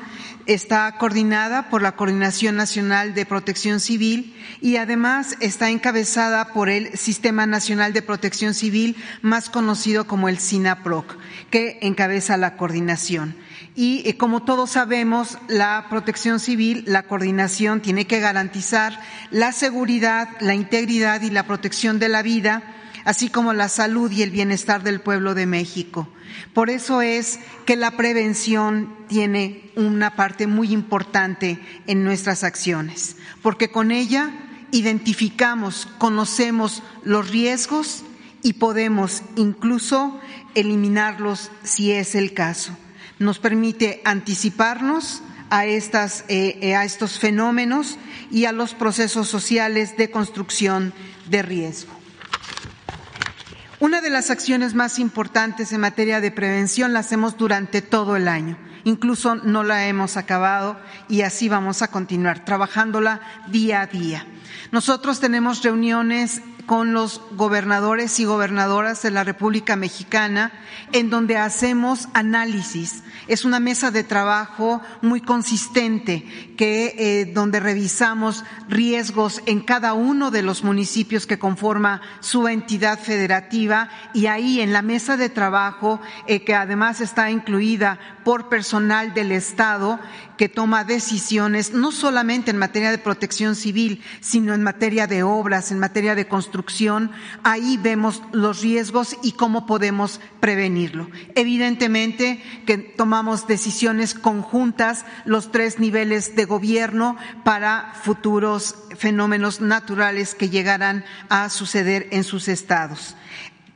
está coordinada por la Coordinación Nacional de Protección Civil y además está encabezada por el Sistema Nacional de Protección Civil, más conocido como el SINAPROC, que encabeza la coordinación. Y eh, como todos sabemos, la protección civil, la coordinación tiene que garantizar la seguridad, la integridad y la protección de la vida, así como la salud y el bienestar del pueblo de México. Por eso es que la prevención tiene una parte muy importante en nuestras acciones, porque con ella identificamos, conocemos los riesgos y podemos incluso eliminarlos si es el caso nos permite anticiparnos a, estas, eh, eh, a estos fenómenos y a los procesos sociales de construcción de riesgo. Una de las acciones más importantes en materia de prevención la hacemos durante todo el año. Incluso no la hemos acabado y así vamos a continuar trabajándola día a día. Nosotros tenemos reuniones con los gobernadores y gobernadoras de la República Mexicana, en donde hacemos análisis. Es una mesa de trabajo muy consistente, que eh, donde revisamos riesgos en cada uno de los municipios que conforma su entidad federativa y ahí en la mesa de trabajo, eh, que además está incluida por personal del Estado, que toma decisiones no solamente en materia de protección civil, sino en materia de obras, en materia de construcción. Ahí vemos los riesgos y cómo podemos prevenirlo. Evidentemente que tomamos decisiones conjuntas los tres niveles de gobierno para futuros fenómenos naturales que llegarán a suceder en sus estados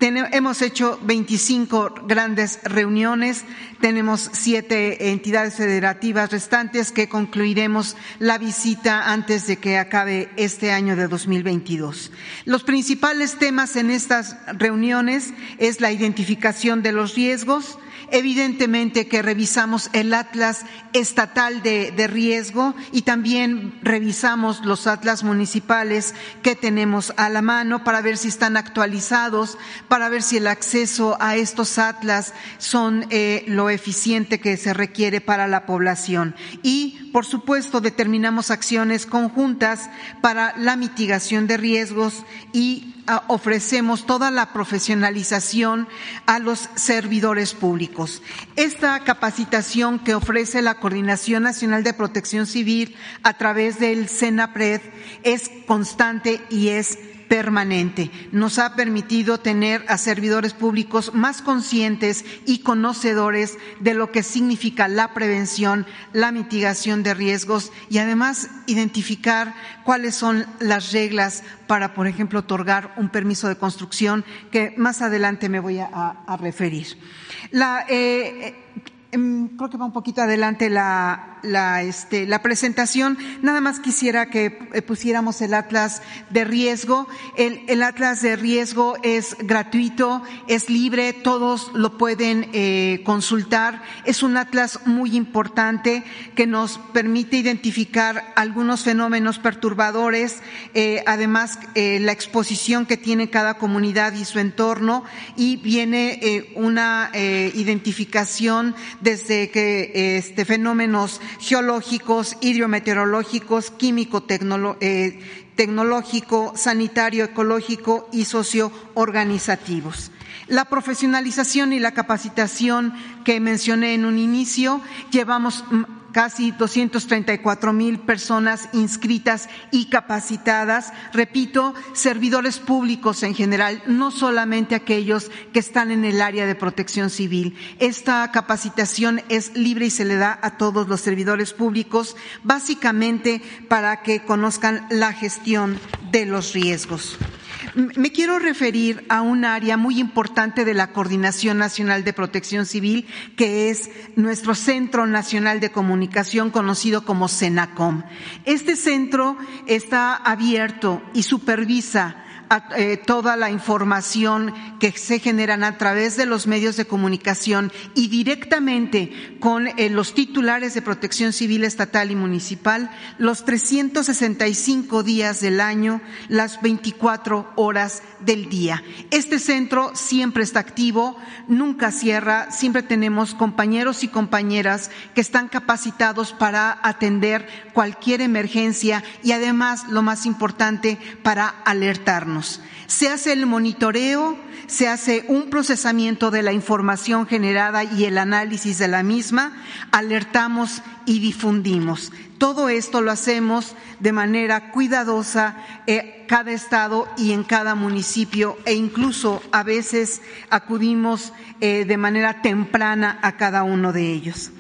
hemos hecho 25 grandes reuniones, tenemos siete entidades federativas restantes que concluiremos la visita antes de que acabe este año de 2022. Los principales temas en estas reuniones es la identificación de los riesgos, Evidentemente que revisamos el atlas estatal de, riesgo y también revisamos los atlas municipales que tenemos a la mano para ver si están actualizados, para ver si el acceso a estos atlas son eh, lo eficiente que se requiere para la población. Y, por supuesto, determinamos acciones conjuntas para la mitigación de riesgos y ofrecemos toda la profesionalización a los servidores públicos. Esta capacitación que ofrece la Coordinación Nacional de Protección Civil a través del SENAPRED es constante y es permanente. Nos ha permitido tener a servidores públicos más conscientes y conocedores de lo que significa la prevención, la mitigación de riesgos y además identificar cuáles son las reglas para, por ejemplo, otorgar un permiso de construcción que más adelante me voy a, referir. Eh, creo que va un poquito adelante la, la, este, la presentación. Nada más quisiera que eh, pusiéramos el atlas de riesgo. El, el, atlas de riesgo es gratuito, es libre, todos lo pueden eh, consultar. Es un atlas muy importante que nos permite identificar algunos fenómenos perturbadores, eh, además la exposición que tiene cada comunidad y su entorno, y viene una identificación desde que este, fenómenos geológicos, hidrometeorológicos, químico eh, tecnológico, sanitario, ecológico y socioorganizativos. La profesionalización y la capacitación que mencioné en un inicio, llevamos casi 234 mil personas inscritas y capacitadas, repito, servidores públicos en general, no solamente aquellos que están en el área de protección civil. Esta capacitación es libre y se le da a todos los servidores públicos, básicamente para que conozcan la gestión de los riesgos. Me quiero referir a un área muy importante de la Coordinación Nacional de Protección Civil, que es nuestro Centro Nacional de Comunicación, conocido como CENACOM. Este centro está abierto y supervisa eh, toda la información que se generan a través de los medios de comunicación y directamente con eh, los titulares de protección civil estatal y municipal los 365 días del año, las 24 horas del día. Este centro siempre está activo, nunca cierra, siempre tenemos compañeros y compañeras que están capacitados para atender cualquier emergencia y además, lo más importante, para alertarnos. Se hace el monitoreo, se hace un procesamiento de la información generada y el análisis de la misma, alertamos y difundimos. Todo esto lo hacemos de manera cuidadosa en eh, cada estado y en cada municipio e incluso a veces acudimos eh, de manera temprana a cada uno de ellos.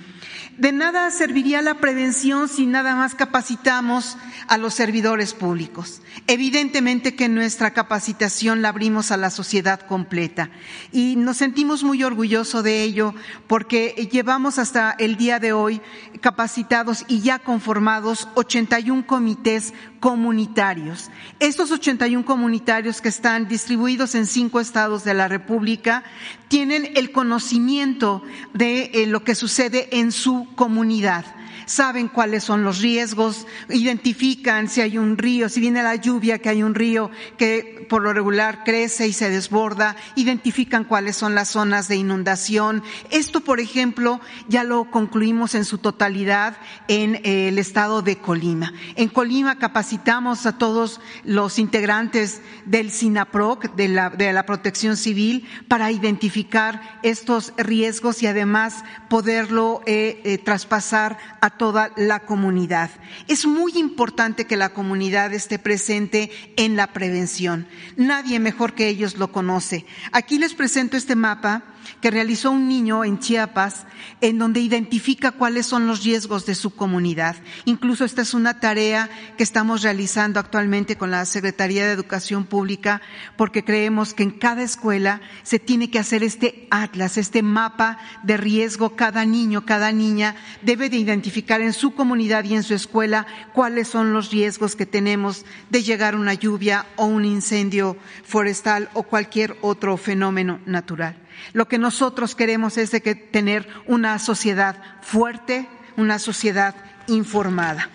De nada serviría la prevención si nada más capacitamos a los servidores públicos. Evidentemente que nuestra capacitación la abrimos a la sociedad completa y nos sentimos muy orgullosos de ello porque llevamos hasta el día de hoy capacitados y ya conformados 81 comités comunitarios. Estos 81 comunitarios que están distribuidos en cinco estados de la República tienen el conocimiento de eh, lo que sucede en su comunidad saben cuáles son los riesgos, identifican si hay un río, si viene la lluvia, que hay un río que por lo regular crece y se desborda, identifican cuáles son las zonas de inundación. Esto, por ejemplo, ya lo concluimos en su totalidad en eh, el estado de Colima. En Colima capacitamos a todos los integrantes del SINAPROC, de la, de la Protección Civil, para identificar estos riesgos y además poderlo eh, eh, traspasar a toda la comunidad. Es muy importante que la comunidad esté presente en la prevención. Nadie mejor que ellos lo conoce. Aquí les presento este mapa que realizó un niño en Chiapas, en donde identifica cuáles son los riesgos de su comunidad. Incluso esta es una tarea que estamos realizando actualmente con la Secretaría de Educación Pública, porque creemos que en cada escuela se tiene que hacer este atlas, este mapa de riesgo. Cada niño, cada niña debe de identificar en su comunidad y en su escuela cuáles son los riesgos que tenemos de llegar una lluvia o un incendio forestal o cualquier otro fenómeno natural. Lo que nosotros queremos es de que tener una sociedad fuerte, una sociedad informada.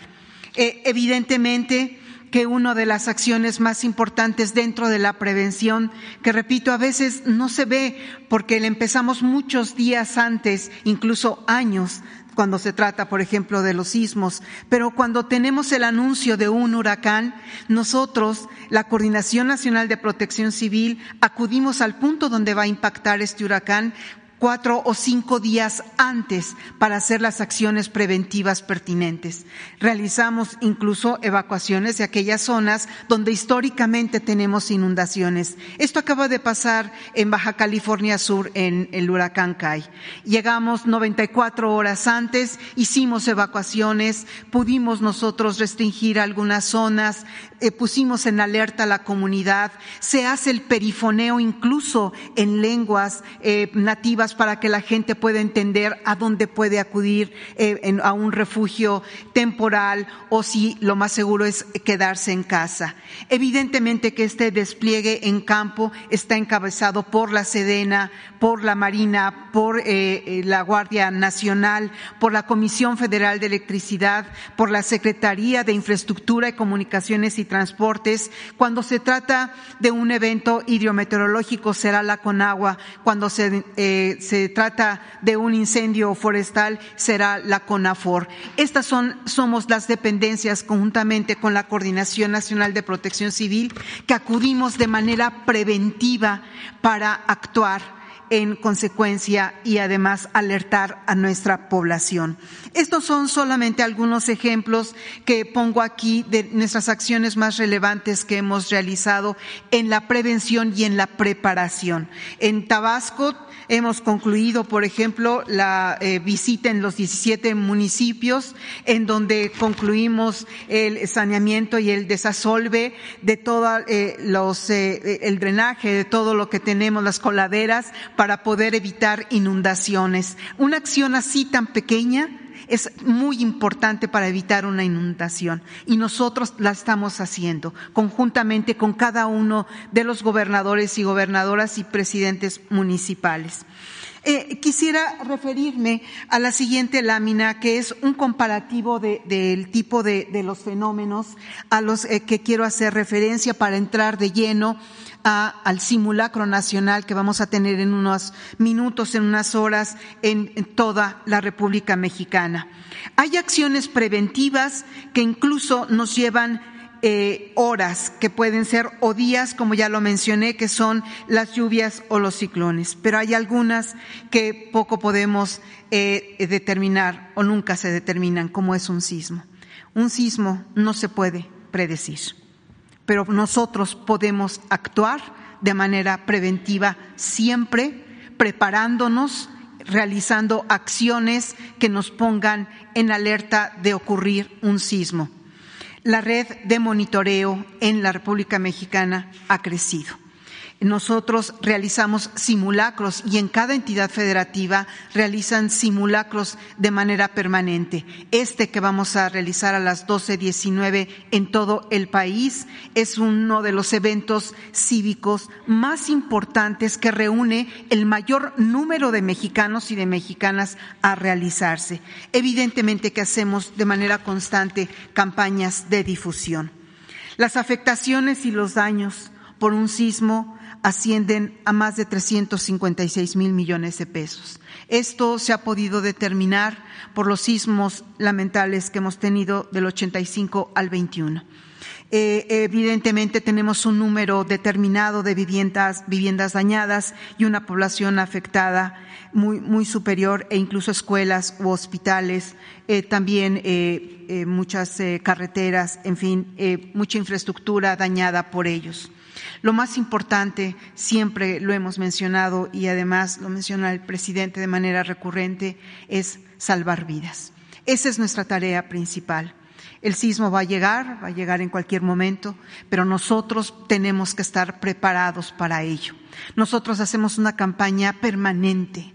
Eh, evidentemente que una de las acciones más importantes dentro de la prevención, que repito, a veces no se ve porque le empezamos muchos días antes, incluso años cuando se trata, por ejemplo, de los sismos, pero cuando tenemos el anuncio de un huracán, nosotros, la Coordinación Nacional de Protección Civil, acudimos al punto donde va a impactar este huracán cuatro o cinco días antes para hacer las acciones preventivas pertinentes. Realizamos incluso evacuaciones de aquellas zonas donde históricamente tenemos inundaciones. Esto acaba de pasar en Baja California Sur en el huracán Kai. Llegamos 94 horas antes, hicimos evacuaciones, pudimos nosotros restringir algunas zonas, eh, pusimos en alerta a la comunidad, se hace el perifoneo incluso en lenguas eh, nativas para que la gente pueda entender a dónde puede acudir eh, a un refugio temporal o si lo más seguro es quedarse en casa. Evidentemente que este despliegue en campo está encabezado por la Sedena, por la Marina, por la Guardia Nacional, por la Comisión Federal de Electricidad, por la Secretaría de Infraestructura y Comunicaciones y transportes. Cuando se trata de un evento hidrometeorológico será la Conagua. Cuando se, eh, se trata de un incendio forestal será la CONAFOR. Estas son, somos las dependencias conjuntamente con la Coordinación Nacional de Protección Civil que acudimos de manera preventiva para actuar en consecuencia y además alertar a nuestra población. Estos son solamente algunos ejemplos que pongo aquí de nuestras acciones más relevantes que hemos realizado en la prevención y en la preparación. En Tabasco hemos concluido, por ejemplo, la eh, visita en los 17 municipios, en donde concluimos el saneamiento y el desasolve de todo eh, los, eh, el drenaje de todo lo que tenemos, las coladeras, para poder evitar inundaciones. Una acción así tan pequeña es muy importante para evitar una inundación y nosotros la estamos haciendo conjuntamente con cada uno de los gobernadores y gobernadoras y presidentes municipales. Eh, quisiera referirme a la siguiente lámina, que es un comparativo del tipo de, los fenómenos a los eh, que quiero hacer referencia para entrar de lleno al simulacro nacional que vamos a tener en unos minutos, en unas horas, en, toda la República Mexicana. Hay acciones preventivas que incluso nos llevan eh, horas, que pueden ser o días, como ya lo mencioné, que son las lluvias o los ciclones, pero hay algunas que poco podemos eh, determinar o nunca se determinan, como es un sismo. Un sismo no se puede predecir pero nosotros podemos actuar de manera preventiva siempre, preparándonos, realizando acciones que nos pongan en alerta de ocurrir un sismo. La red de monitoreo en la República Mexicana ha crecido. Nosotros realizamos simulacros y en cada entidad federativa realizan simulacros de manera permanente. Este que vamos a realizar a las 12.19 en todo el país es uno de los eventos cívicos más importantes que reúne el mayor número de mexicanos y de mexicanas a realizarse. Evidentemente que hacemos de manera constante campañas de difusión. Las afectaciones y los daños por un sismo ascienden a más de 356 mil millones de pesos. Esto se ha podido determinar por los sismos lamentables que hemos tenido del 85 al 21. Eh, evidentemente tenemos un número determinado de viviendas, viviendas dañadas y una población afectada muy, muy superior e incluso escuelas u hospitales, eh, también eh, muchas carreteras, en fin, mucha infraestructura dañada por ellos. Lo más importante, siempre lo hemos mencionado y además lo menciona el presidente de manera recurrente, es salvar vidas. Esa es nuestra tarea principal. El sismo va a llegar, va a llegar en cualquier momento, pero nosotros tenemos que estar preparados para ello. Nosotros hacemos una campaña permanente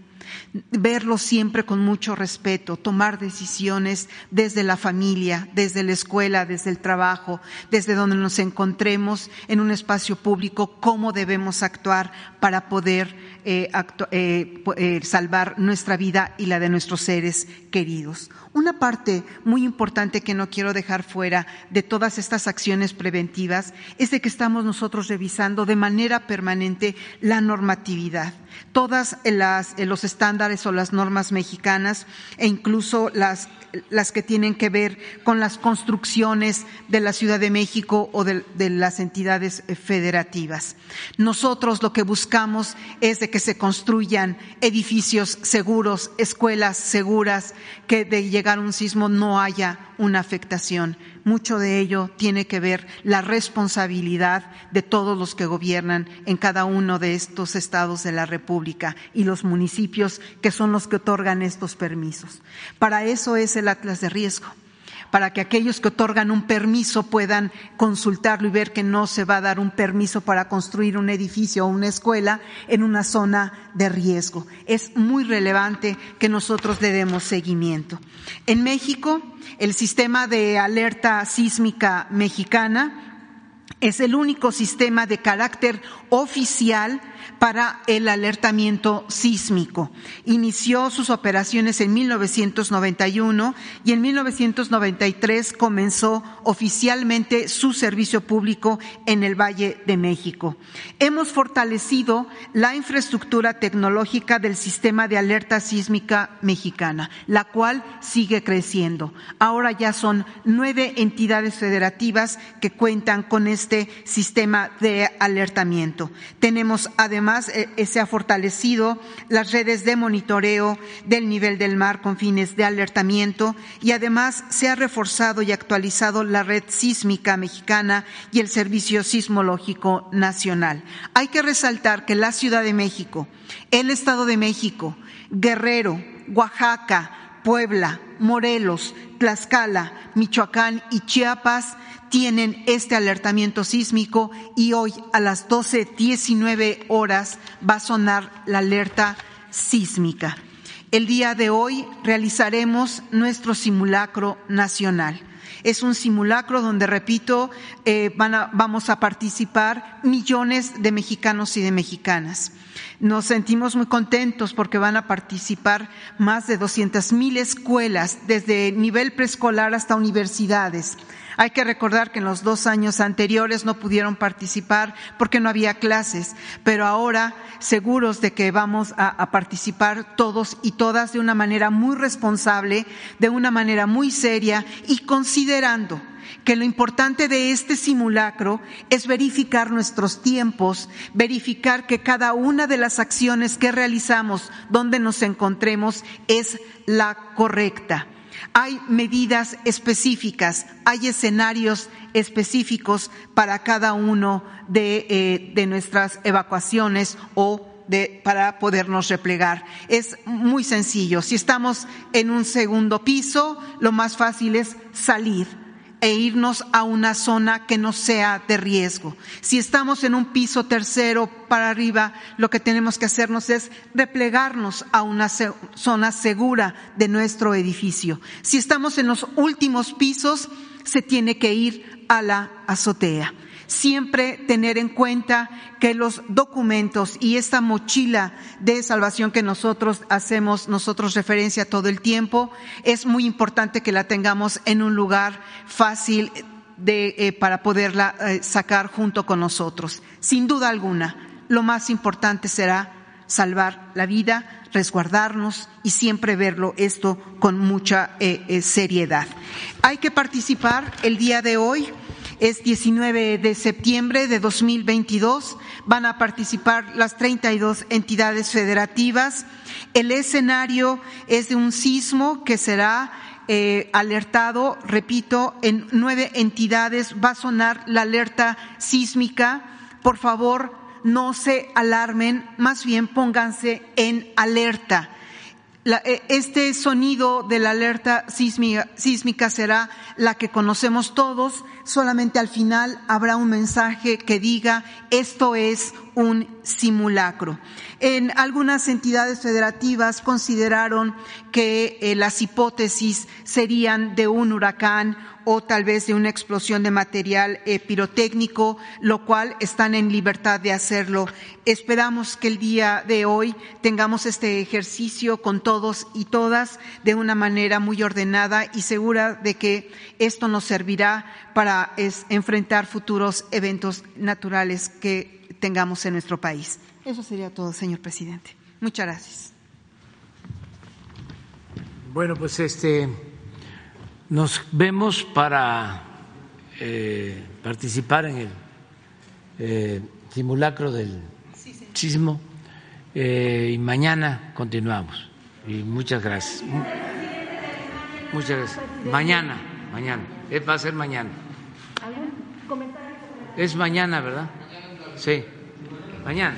verlo siempre con mucho respeto, tomar decisiones desde la familia, desde la escuela, desde el trabajo, desde donde nos encontremos en un espacio público, cómo debemos actuar para poder eh, eh, eh, salvar nuestra vida y la de nuestros seres queridos. Una parte muy importante que no quiero dejar fuera de todas estas acciones preventivas es de que estamos nosotros revisando de manera permanente la normatividad, todas los estándares o las normas mexicanas e incluso las las que tienen que ver con las construcciones de la Ciudad de México o de, las entidades federativas. Nosotros lo que buscamos es de que se construyan edificios seguros, escuelas seguras, que de llegar un sismo no haya una afectación. Mucho de ello tiene que ver la responsabilidad de todos los que gobiernan en cada uno de estos estados de la República y los municipios que son los que otorgan estos permisos. Para eso es el Atlas de Riesgo para que aquellos que otorgan un permiso puedan consultarlo y ver que no se va a dar un permiso para construir un edificio o una escuela en una zona de riesgo. Es muy relevante que nosotros le demos seguimiento. En México, el sistema de alerta sísmica mexicana es el único sistema de carácter oficial para el alertamiento sísmico. Inició sus operaciones en 1991 y en 1993 comenzó oficialmente su servicio público en el Valle de México. Hemos fortalecido la infraestructura tecnológica del sistema de alerta sísmica mexicana, la cual sigue creciendo. Ahora ya son nueve entidades federativas que cuentan con este sistema de alertamiento. Tenemos además Además, eh, eh, se ha fortalecido las redes de monitoreo del nivel del mar con fines de alertamiento y además se ha reforzado y actualizado la red sísmica mexicana y el Servicio Sismológico Nacional. Hay que resaltar que la Ciudad de México, el Estado de México, Guerrero, Oaxaca, Puebla, Morelos, Tlaxcala, Michoacán y Chiapas tienen este alertamiento sísmico y hoy a las 12.19 horas va a sonar la alerta sísmica. El día de hoy realizaremos nuestro simulacro nacional. Es un simulacro donde, repito, eh, vamos a participar millones de mexicanos y de mexicanas. Nos sentimos muy contentos porque van a participar más de 200 mil escuelas, desde nivel preescolar hasta universidades. Hay que recordar que en los dos años anteriores no pudieron participar porque no había clases, pero ahora seguros de que vamos a, participar todos y todas de una manera muy responsable, de una manera muy seria y considerando que lo importante de este simulacro es verificar nuestros tiempos, verificar que cada una de las acciones que realizamos donde nos encontremos es la correcta. Hay medidas específicas, hay escenarios específicos para cada uno de, eh, nuestras evacuaciones o para podernos replegar. Es muy sencillo. Si estamos en un segundo piso, lo más fácil es salir e irnos a una zona que no sea de riesgo. Si estamos en un piso tercero para arriba, lo que tenemos que hacernos es replegarnos a una zona segura de nuestro edificio. Si estamos en los últimos pisos, se tiene que ir a la azotea siempre tener en cuenta que los documentos y esta mochila de salvación que nosotros hacemos, nosotros referencia todo el tiempo, es muy importante que la tengamos en un lugar fácil de, eh, para poderla eh, sacar junto con nosotros. Sin duda alguna, lo más importante será salvar la vida, resguardarnos y siempre verlo esto con mucha eh, seriedad. Hay que participar el día de hoy es 19 de septiembre de 2022. Van a participar las 32 entidades federativas. El escenario es de un sismo que será eh, alertado, repito, en nueve entidades. Va a sonar la alerta sísmica. Por favor, no se alarmen, más bien pónganse en alerta eh, este sonido de la alerta sísmica, será la que conocemos todos, solamente al final habrá un mensaje que diga esto es un simulacro. En algunas entidades federativas consideraron que eh, las hipótesis serían de un huracán o tal vez de una explosión de material eh, pirotécnico, lo cual están en libertad de hacerlo. Esperamos que el día de hoy tengamos este ejercicio con todos y todas de una manera muy ordenada y segura de que esto nos servirá para enfrentar futuros eventos naturales que tengamos en nuestro país. Eso sería todo, señor presidente. Muchas gracias. Bueno, pues este nos vemos para eh, participar en el eh, simulacro del sismo eh, y mañana continuamos. Y muchas gracias. Muchas gracias. Mañana, mañana. Va a ser mañana. Es mañana, ¿verdad? Sí, mañana.